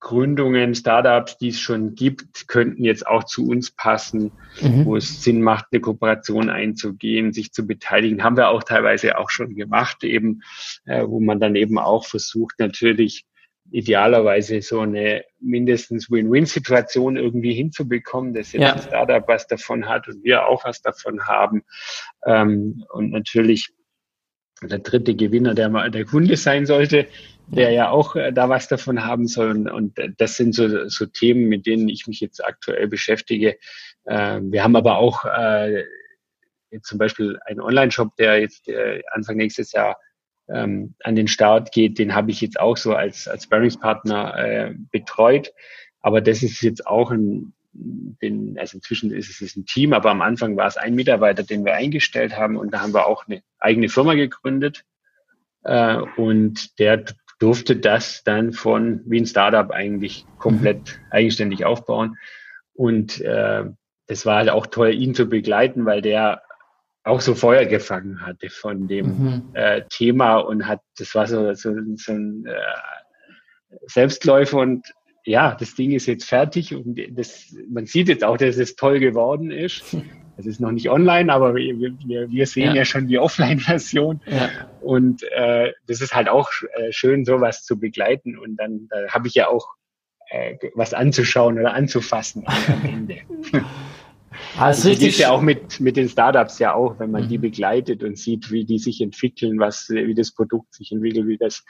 Speaker 2: Gründungen, Startups, die es schon gibt, könnten jetzt auch zu uns passen, mhm. wo es Sinn macht, eine Kooperation einzugehen, sich zu beteiligen. Haben wir auch teilweise auch schon gemacht, eben, äh, wo man dann eben auch versucht, natürlich idealerweise so eine mindestens Win-Win-Situation irgendwie hinzubekommen, dass jetzt ja. ein Startup was davon hat und wir auch was davon haben. Ähm, und natürlich der dritte Gewinner, der mal der Kunde sein sollte, der ja auch äh, da was davon haben soll. Und, und das sind so, so Themen, mit denen ich mich jetzt aktuell beschäftige. Äh, wir haben aber auch äh, jetzt zum Beispiel einen Online-Shop, der jetzt äh, Anfang nächstes Jahr ähm, an den Start geht, den habe ich jetzt auch so als, als Bearingspartner äh, betreut. Aber das ist jetzt auch ein, den, also inzwischen ist es ein Team, aber am Anfang war es ein Mitarbeiter, den wir eingestellt haben und da haben wir auch eine eigene Firma gegründet. Äh, und der durfte das dann von wie ein Startup eigentlich komplett mhm. eigenständig aufbauen. Und äh, das war halt auch toll, ihn zu begleiten, weil der auch so Feuer gefangen hatte von dem mhm. äh, Thema und hat, das war so, so, so ein äh, Selbstläufer und ja, das Ding ist jetzt fertig und das, man sieht jetzt auch, dass es toll geworden ist. <laughs> Es ist noch nicht online, aber wir, wir, wir sehen ja. ja schon die <laughs> Offline-Version. Ja. Und äh, das ist halt auch äh, schön, sowas zu begleiten. Und dann da habe ich ja auch äh, was anzuschauen oder anzufassen am <laughs> Ende.
Speaker 1: Ah, das also
Speaker 2: ist ja auch mit, mit den Startups ja auch, wenn man mhm. die begleitet und sieht, wie die sich entwickeln, was, wie das Produkt sich entwickelt, wie das,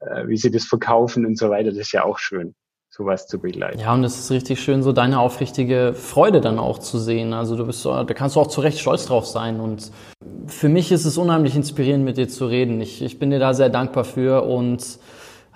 Speaker 2: äh, wie sie das verkaufen und so weiter. Das ist ja auch schön sowas zu begleiten.
Speaker 1: Ja, und es ist richtig schön, so deine aufrichtige Freude dann auch zu sehen. Also du bist, da kannst du auch zu Recht stolz drauf sein. Und für mich ist es unheimlich inspirierend, mit dir zu reden. Ich, ich bin dir da sehr dankbar für und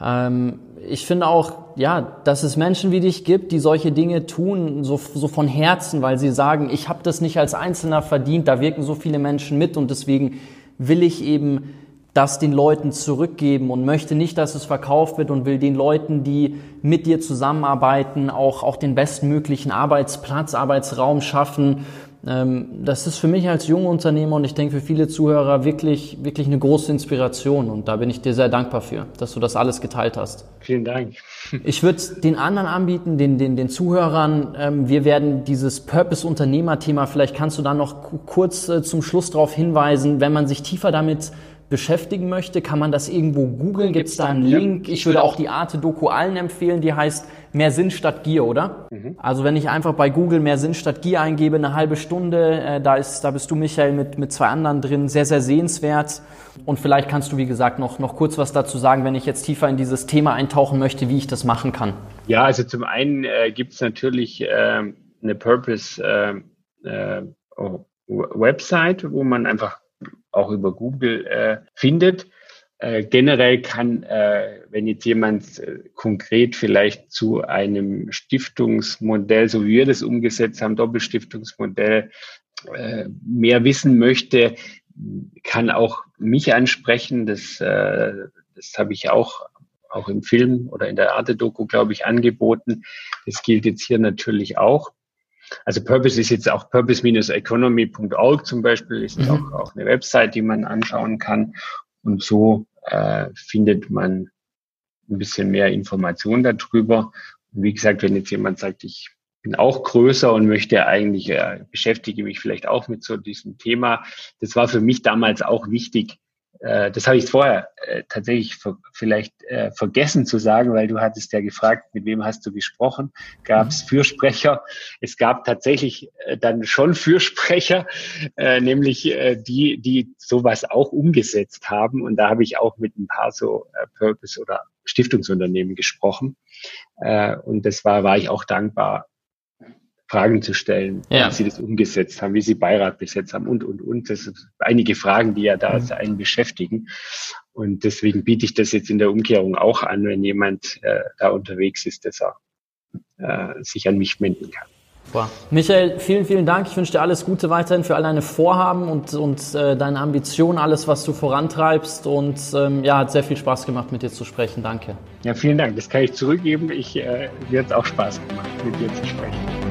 Speaker 1: ähm, ich finde auch, ja, dass es Menschen wie dich gibt, die solche Dinge tun, so, so von Herzen, weil sie sagen, ich habe das nicht als Einzelner verdient, da wirken so viele Menschen mit und deswegen will ich eben das den Leuten zurückgeben und möchte nicht, dass es verkauft wird und will den Leuten, die mit dir zusammenarbeiten, auch, auch den bestmöglichen Arbeitsplatz, Arbeitsraum schaffen das ist für mich als junger Unternehmer und ich denke für viele Zuhörer wirklich, wirklich eine große Inspiration und da bin ich dir sehr dankbar für, dass du das alles geteilt hast.
Speaker 2: Vielen Dank. <laughs>
Speaker 1: Ich würde den anderen anbieten, den, den, den Zuhörern, ähm, wir werden dieses Purpose-Unternehmer-Thema, vielleicht kannst du da noch kurz äh, zum Schluss darauf hinweisen, wenn man sich tiefer damit beschäftigen möchte, kann man das irgendwo googeln? Gibt es da einen Link? Ich würde auch die Arte-Doku allen empfehlen, die heißt Mehr Sinn statt Gier, oder? Mhm. Also wenn ich einfach bei Google Mehr Sinn statt Gier eingebe, eine halbe Stunde, äh, da, ist, da bist du, Michael, mit, mit zwei anderen drin, sehr, sehr sehenswert. Und vielleicht kannst du, wie gesagt, noch, noch kurz was dazu sagen, wenn ich jetzt tiefer in dieses Thema eintauchen möchte, wie ich das machen kann.
Speaker 2: Ja, also zum einen äh, gibt es natürlich äh, eine Purpose äh, äh, Website, wo man einfach auch über Google äh, findet. Äh, generell kann, äh, wenn jetzt jemand äh, konkret vielleicht zu einem Stiftungsmodell, so wie wir das umgesetzt haben, Doppelstiftungsmodell, äh, mehr wissen möchte, kann auch mich ansprechen. Das, äh, das habe ich auch auch im Film oder in der Arte-Doku, glaube ich, angeboten. Das gilt jetzt hier natürlich auch. Also Purpose ist jetzt auch purpose-economy.org zum Beispiel, ist mhm. auch, auch eine Website, die man anschauen kann. Und so äh, findet man ein bisschen mehr Informationen darüber. Und wie gesagt, wenn jetzt jemand sagt, ich bin auch größer und möchte eigentlich, äh, beschäftige mich vielleicht auch mit so diesem Thema. Das war für mich damals auch wichtig, äh, das habe ich vorher äh, tatsächlich ver vielleicht äh, vergessen zu sagen, weil du hattest ja gefragt, mit wem hast du gesprochen? Gab es mhm. Fürsprecher? Es gab tatsächlich äh, dann schon Fürsprecher, äh, nämlich die, die sowas auch umgesetzt haben. Und da habe ich auch mit ein paar so Purpose- oder Stiftungsunternehmen gesprochen. Und das war, war ich auch dankbar, Fragen zu stellen, ja. wie sie das umgesetzt haben, wie sie Beirat besetzt haben und, und, und. Das sind einige Fragen, die ja da mhm. einen beschäftigen. Und deswegen biete ich das jetzt in der Umkehrung auch an, wenn jemand äh, da unterwegs ist, dass er äh, sich an mich wenden kann.
Speaker 1: Super. Michael, vielen, vielen Dank. Ich wünsche dir alles Gute weiterhin für all deine Vorhaben und, und äh, deine Ambitionen, alles, was du vorantreibst. Und ähm, ja, hat sehr viel Spaß gemacht, mit dir zu sprechen. Danke.
Speaker 2: Ja, vielen Dank. Das kann ich zurückgeben. Ich, äh, mir hat auch Spaß gemacht, mit dir zu sprechen.